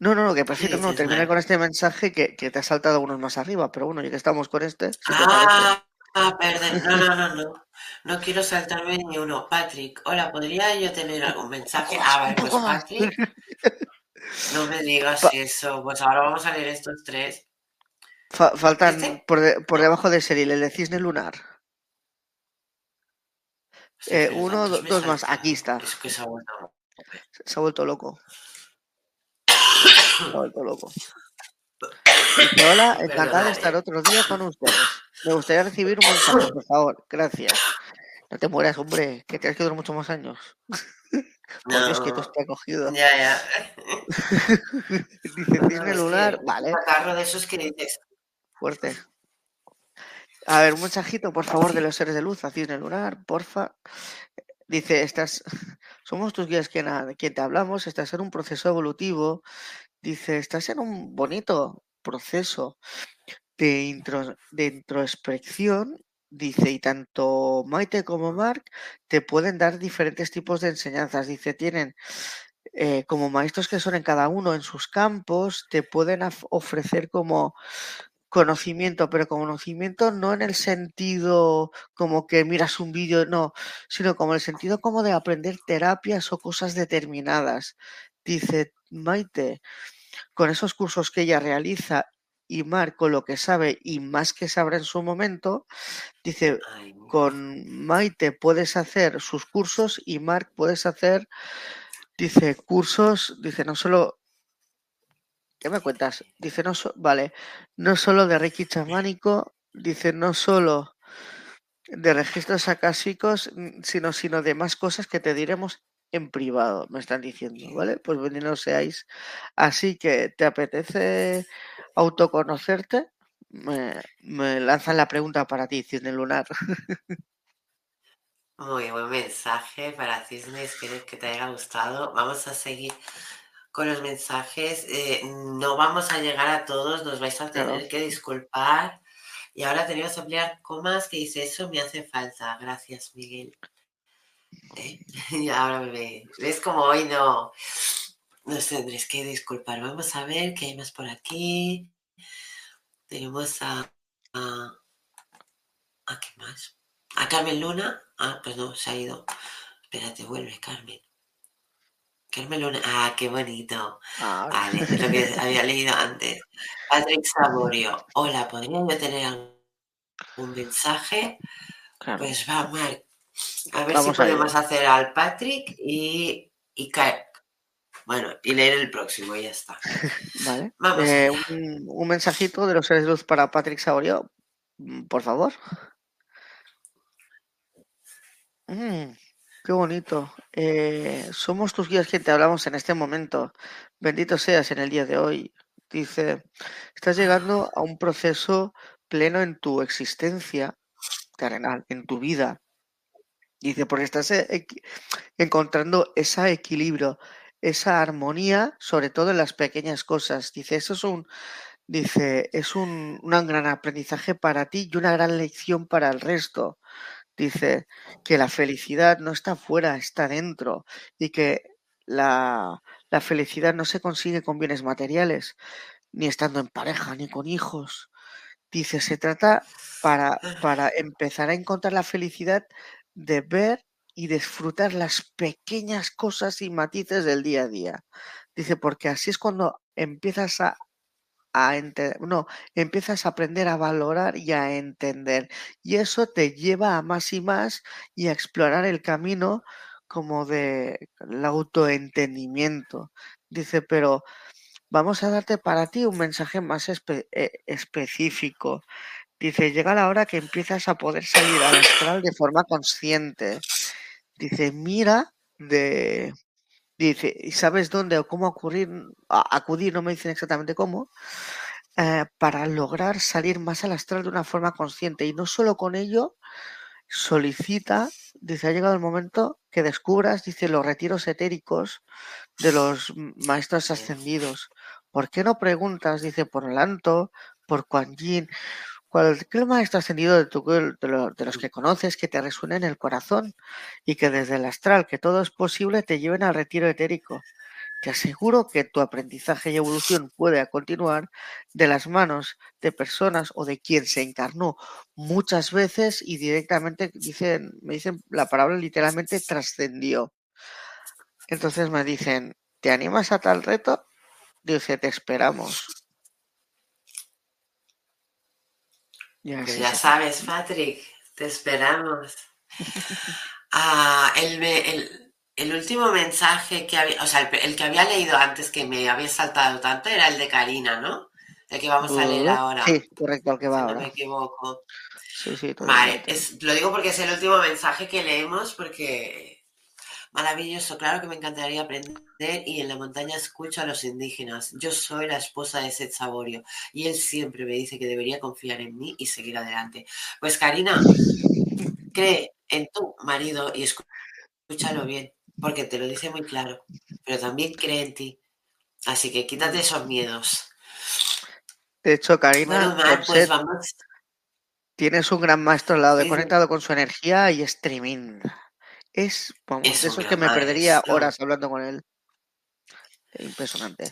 No, no, no, que prefiero no terminar con este mensaje que, que te ha saltado unos más arriba, pero bueno, ya que estamos con este, si. Ah, ah, perdón. No, no, no, no. No quiero saltarme ni uno. Patrick, hola, ¿podría yo tener algún mensaje? Ah, vale, pues. Patrick, no me digas Pa- eso. Pues ahora vamos a leer estos tres. Fa- faltan ¿Este? por, de- por debajo de Seril el de cisne lunar. Sí, Eh, uno, tantos do- me dos más. Aquí está. Es que se ha vuelto. Se ha vuelto loco. Vuelto loco. Hola, encantada de estar otro día con ustedes. Me gustaría recibir un mensaje, por favor. Gracias. No te mueras, hombre, que tienes que durar muchos más años. Por Dios, que No. tú te ha cogido. Ya, ya. Dice No, cisne es lunar, vale, un catarro de esos que dices. fuerte. A ver, un mensajito, por favor, de los seres de luz a cisne lunar, porfa. Dice, estás, somos tus guías quien, a- quien te hablamos, estás en un proceso evolutivo. Dice, estás en un bonito proceso de, intro- de introspección. Dice, y tanto Maite como Mark te pueden dar diferentes tipos de enseñanzas. Dice, tienen eh, como maestros que son en cada uno en sus campos, te pueden ofrecer como conocimiento, pero conocimiento no en el sentido como que miras un vídeo, no, sino como en el sentido como de aprender terapias o cosas determinadas. Dice Maite, con esos cursos que ella realiza y Marc con lo que sabe y más que sabrá en su momento, dice, Ay, con Maite puedes hacer sus cursos y Marc puedes hacer, dice, cursos, dice, no solo, ¿qué me cuentas? Dice, no, so- vale, no solo de Reiki chamánico, dice, no solo de registros acásicos, sino, sino de más cosas que te diremos en privado, me están diciendo, ¿vale? Pues bienvenidos seáis. Así que, ¿te apetece autoconocerte? Me, me lanzan la pregunta para ti, Cisne Lunar. Muy buen mensaje para Cisne, espero que te haya gustado. Vamos a seguir con los mensajes. Eh, no vamos a llegar a todos, nos vais a tener que disculpar. Y ahora tenemos que ampliar comas que dice eso me hace falta. Gracias, Miguel. Y ahora me ves como hoy no nos tendréis que disculpar. Vamos a ver qué hay más por aquí. Tenemos a, a, ¿a qué más? A Carmen Luna. Ah, pues no, se ha ido. Espérate, vuelve, Carmen. Carmen Luna. Ah, qué bonito. Ahora. Vale, es lo que había leído antes. Patrick Saborio. Hola, ¿podría yo tener algún mensaje? Claro. Pues va, Marc. A ver Vamos si podemos hacer al Patrick y, y caer. Bueno, y leer el próximo, y ya está. Vale. Vamos Eh, un, un mensajito de los seres de luz para Patrick Saborio, por favor. Mm, qué bonito. Eh, somos tus guías quien te hablamos en este momento. Bendito seas en el día de hoy. Dice, estás llegando a un proceso pleno en tu existencia terrenal, en tu vida. Dice, porque estás eh, encontrando ese equilibrio, esa armonía, sobre todo en las pequeñas cosas. Dice, eso es un, Dice, es un, un gran aprendizaje para ti y una gran lección para el resto. Dice que la felicidad no está fuera, está dentro y que la, la felicidad no se consigue con bienes materiales, ni estando en pareja, ni con hijos. Dice, se trata para, para empezar a encontrar la felicidad de ver y disfrutar las pequeñas cosas y matices del día a día. Dice, porque así es cuando empiezas a, a no, empiezas a aprender a valorar y a entender. Y eso te lleva a más y más y a explorar el camino como de el autoentendimiento. Dice, pero vamos a darte para ti un mensaje más eh, específico. Dice, llega la hora que empiezas a poder salir al astral de forma consciente. Dice, mira de... Dice, ¿y sabes dónde o cómo ocurrir, acudir? No me dicen exactamente cómo. Eh, para lograr salir más al astral de una forma consciente. Y no solo con ello, solicita, dice, ha llegado el momento que descubras, dice, los retiros etéricos de los maestros ascendidos. ¿Por qué no preguntas, dice, por Lanto, por Kuan Yin, cualquier maestro ascendido de, tu, de, los que conoces que te resuene en el corazón y que desde el astral, que todo es posible, te lleven al retiro etérico? Te aseguro que tu aprendizaje y evolución puede continuar de las manos de personas o de quien se encarnó muchas veces y directamente dicen, me dicen la palabra literalmente trascendió. Entonces me dicen, ¿te animas a tal reto? Dice, te esperamos. Ya, pues ya sabes, Patrick, te esperamos. Ah, el, el, el último mensaje que había, o sea, el, que había leído antes que me había saltado tanto era el de Karina, ¿no? El que vamos a leer ahora. Sí, correcto, el que va ahora. No me equivoco. Sí, sí, Vale, lo digo porque es el último mensaje que leemos porque maravilloso, claro que me encantaría aprender y en la montaña escucho a los indígenas. Yo soy la esposa de Seth Saborio y él siempre me dice que debería confiar en mí y seguir adelante. Pues Karina, cree en tu marido y escúchalo bien porque te lo dice muy claro, pero también cree en ti. Así que quítate esos miedos. De hecho, Karina, pues tienes un gran maestro al lado, de conectado con su energía y es tremenda. Es, vamos, es eso es que me perdería horas hablando con él. Impresionante.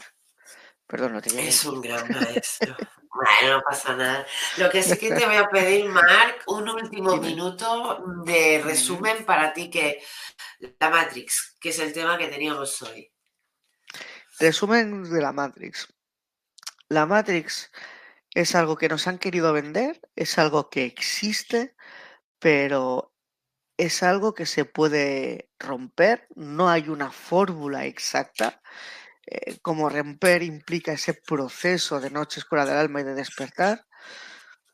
Perdón, no te Es un gran maestro. bueno, no pasa nada. Lo que sí que te voy a pedir, Mark, un último minuto de resumen para ti que la Matrix, que es el tema que teníamos hoy. Resumen de la Matrix. La Matrix es algo que nos han querido vender, es algo que existe, pero es algo que se puede romper, no hay una fórmula exacta eh, como romper implica ese proceso de noche escuela del alma y de despertar.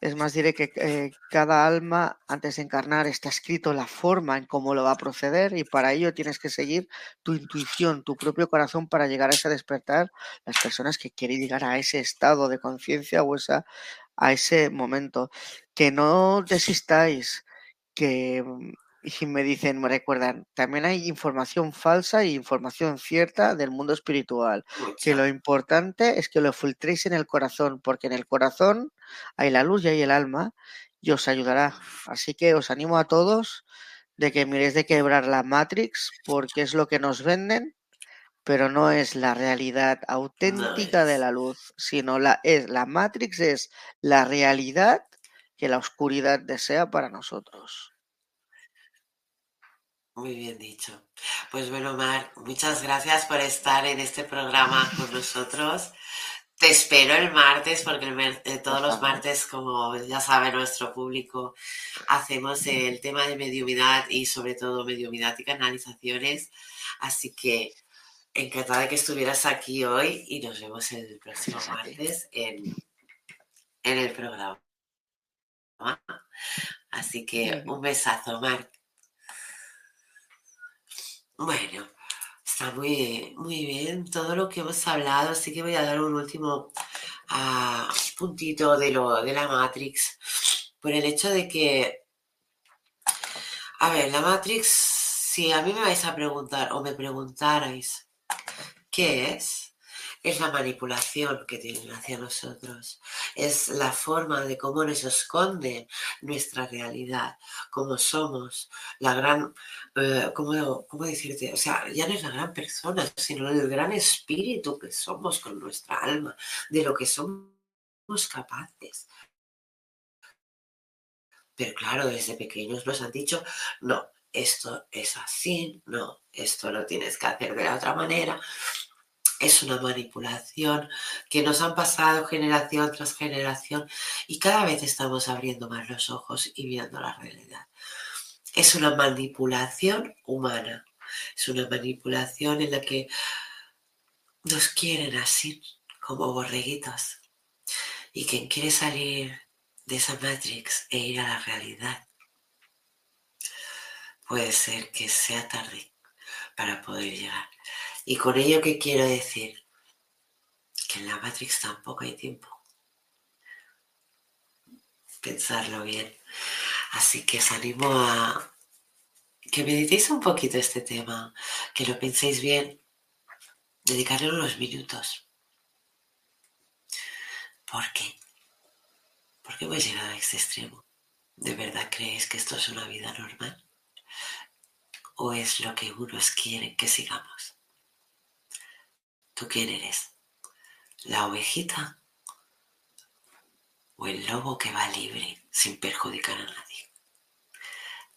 Es más, diré que eh, cada alma, antes de encarnar, está escrito la forma en cómo lo va a proceder y para ello tienes que seguir tu intuición, tu propio corazón para llegar a ese despertar. Las personas que quieren llegar a ese estado de conciencia o esa, a ese momento. Que no desistáis, que mm, y me dicen, me recuerdan, también hay información falsa e información cierta del mundo espiritual. Que lo importante es que lo filtréis en el corazón, porque en el corazón hay la luz y hay el alma y os ayudará. Así que os animo a todos de que miréis de quebrar la Matrix, porque es lo que nos venden, pero no es la realidad auténtica de la luz, sino la es la Matrix es la realidad que la oscuridad desea para nosotros. Muy bien dicho. Pues bueno, Mar, muchas gracias por estar en este programa con nosotros. Te espero el martes, porque eh, todos los martes, como ya sabe nuestro público, hacemos el tema de mediumidad y sobre todo mediumidad y canalizaciones. Así que encantada de que estuvieras aquí hoy y nos vemos el próximo martes en, en el programa. Así que un besazo, Mar. Bueno, está muy, muy bien todo lo que hemos hablado, así que voy a dar un último ah, puntito de, lo, de la Matrix, por el hecho de que, a ver, la Matrix, si a mí me vais a preguntar o me preguntarais qué es, es la manipulación que tienen hacia nosotros, es la forma de cómo nos esconde nuestra realidad, cómo somos, la gran, eh, ¿cómo, ¿cómo, decirte? O sea, ya no es la gran persona, sino el gran espíritu que somos con nuestra alma, de lo que somos capaces. Pero claro, desde pequeños nos han dicho, no, esto es así, no, esto lo tienes que hacer de la otra manera. Es una manipulación que nos han pasado generación tras generación y cada vez estamos abriendo más los ojos y viendo la realidad. Es una manipulación humana, es una manipulación en la que nos quieren así, como borreguitos. Y quien quiere salir de esa Matrix e ir a la realidad puede ser que sea tarde para poder llegar. Y con ello que quiero decir que en la Matrix tampoco hay tiempo. Pensarlo bien. Así que os animo a que meditéis un poquito este tema, que lo penséis bien, dedicarle unos minutos. ¿Por qué? ¿Por qué hemos llegado a este extremo? ¿De verdad creéis que esto es una vida normal? o es lo que unos quieren que sigamos? ¿Tú quién eres? ¿La ovejita o el lobo que va libre sin perjudicar a nadie?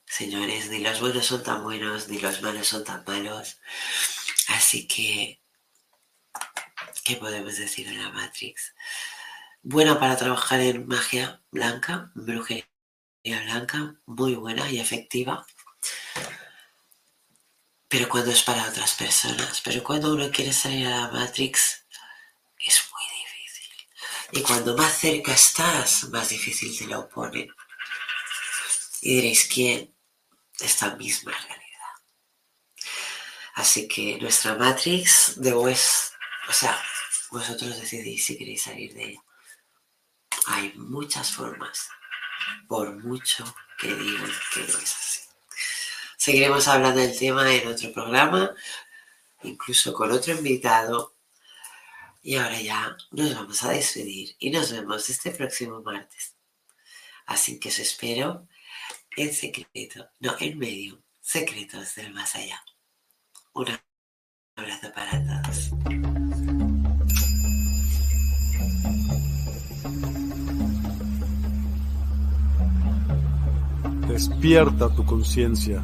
Señores, ni los buenos son tan buenos, ni los malos son tan malos. Así que, ¿qué podemos decir de la Matrix? Buena para trabajar en magia blanca, brujería blanca, muy buena y efectiva pero cuando es para otras personas. Pero cuando uno quiere salir a la Matrix, es muy difícil. Y cuando más cerca estás, más difícil te lo ponen. Y diréis, ¿quién? Esta misma realidad. Así que nuestra Matrix de vos, o sea, vosotros decidís si queréis salir de ella. Hay muchas formas, por mucho que digan que no es así. Seguiremos hablando del tema en otro programa, incluso con otro invitado. Y ahora ya nos vamos a despedir y nos vemos este próximo martes. Así que os espero en secreto, no, en medio, secretos del más allá. Un abrazo para todos. Despierta tu conciencia.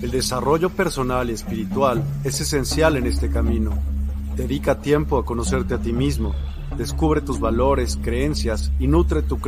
El desarrollo personal y espiritual es esencial en este camino. Dedica tiempo a conocerte a ti mismo, descubre tus valores, creencias y nutre tu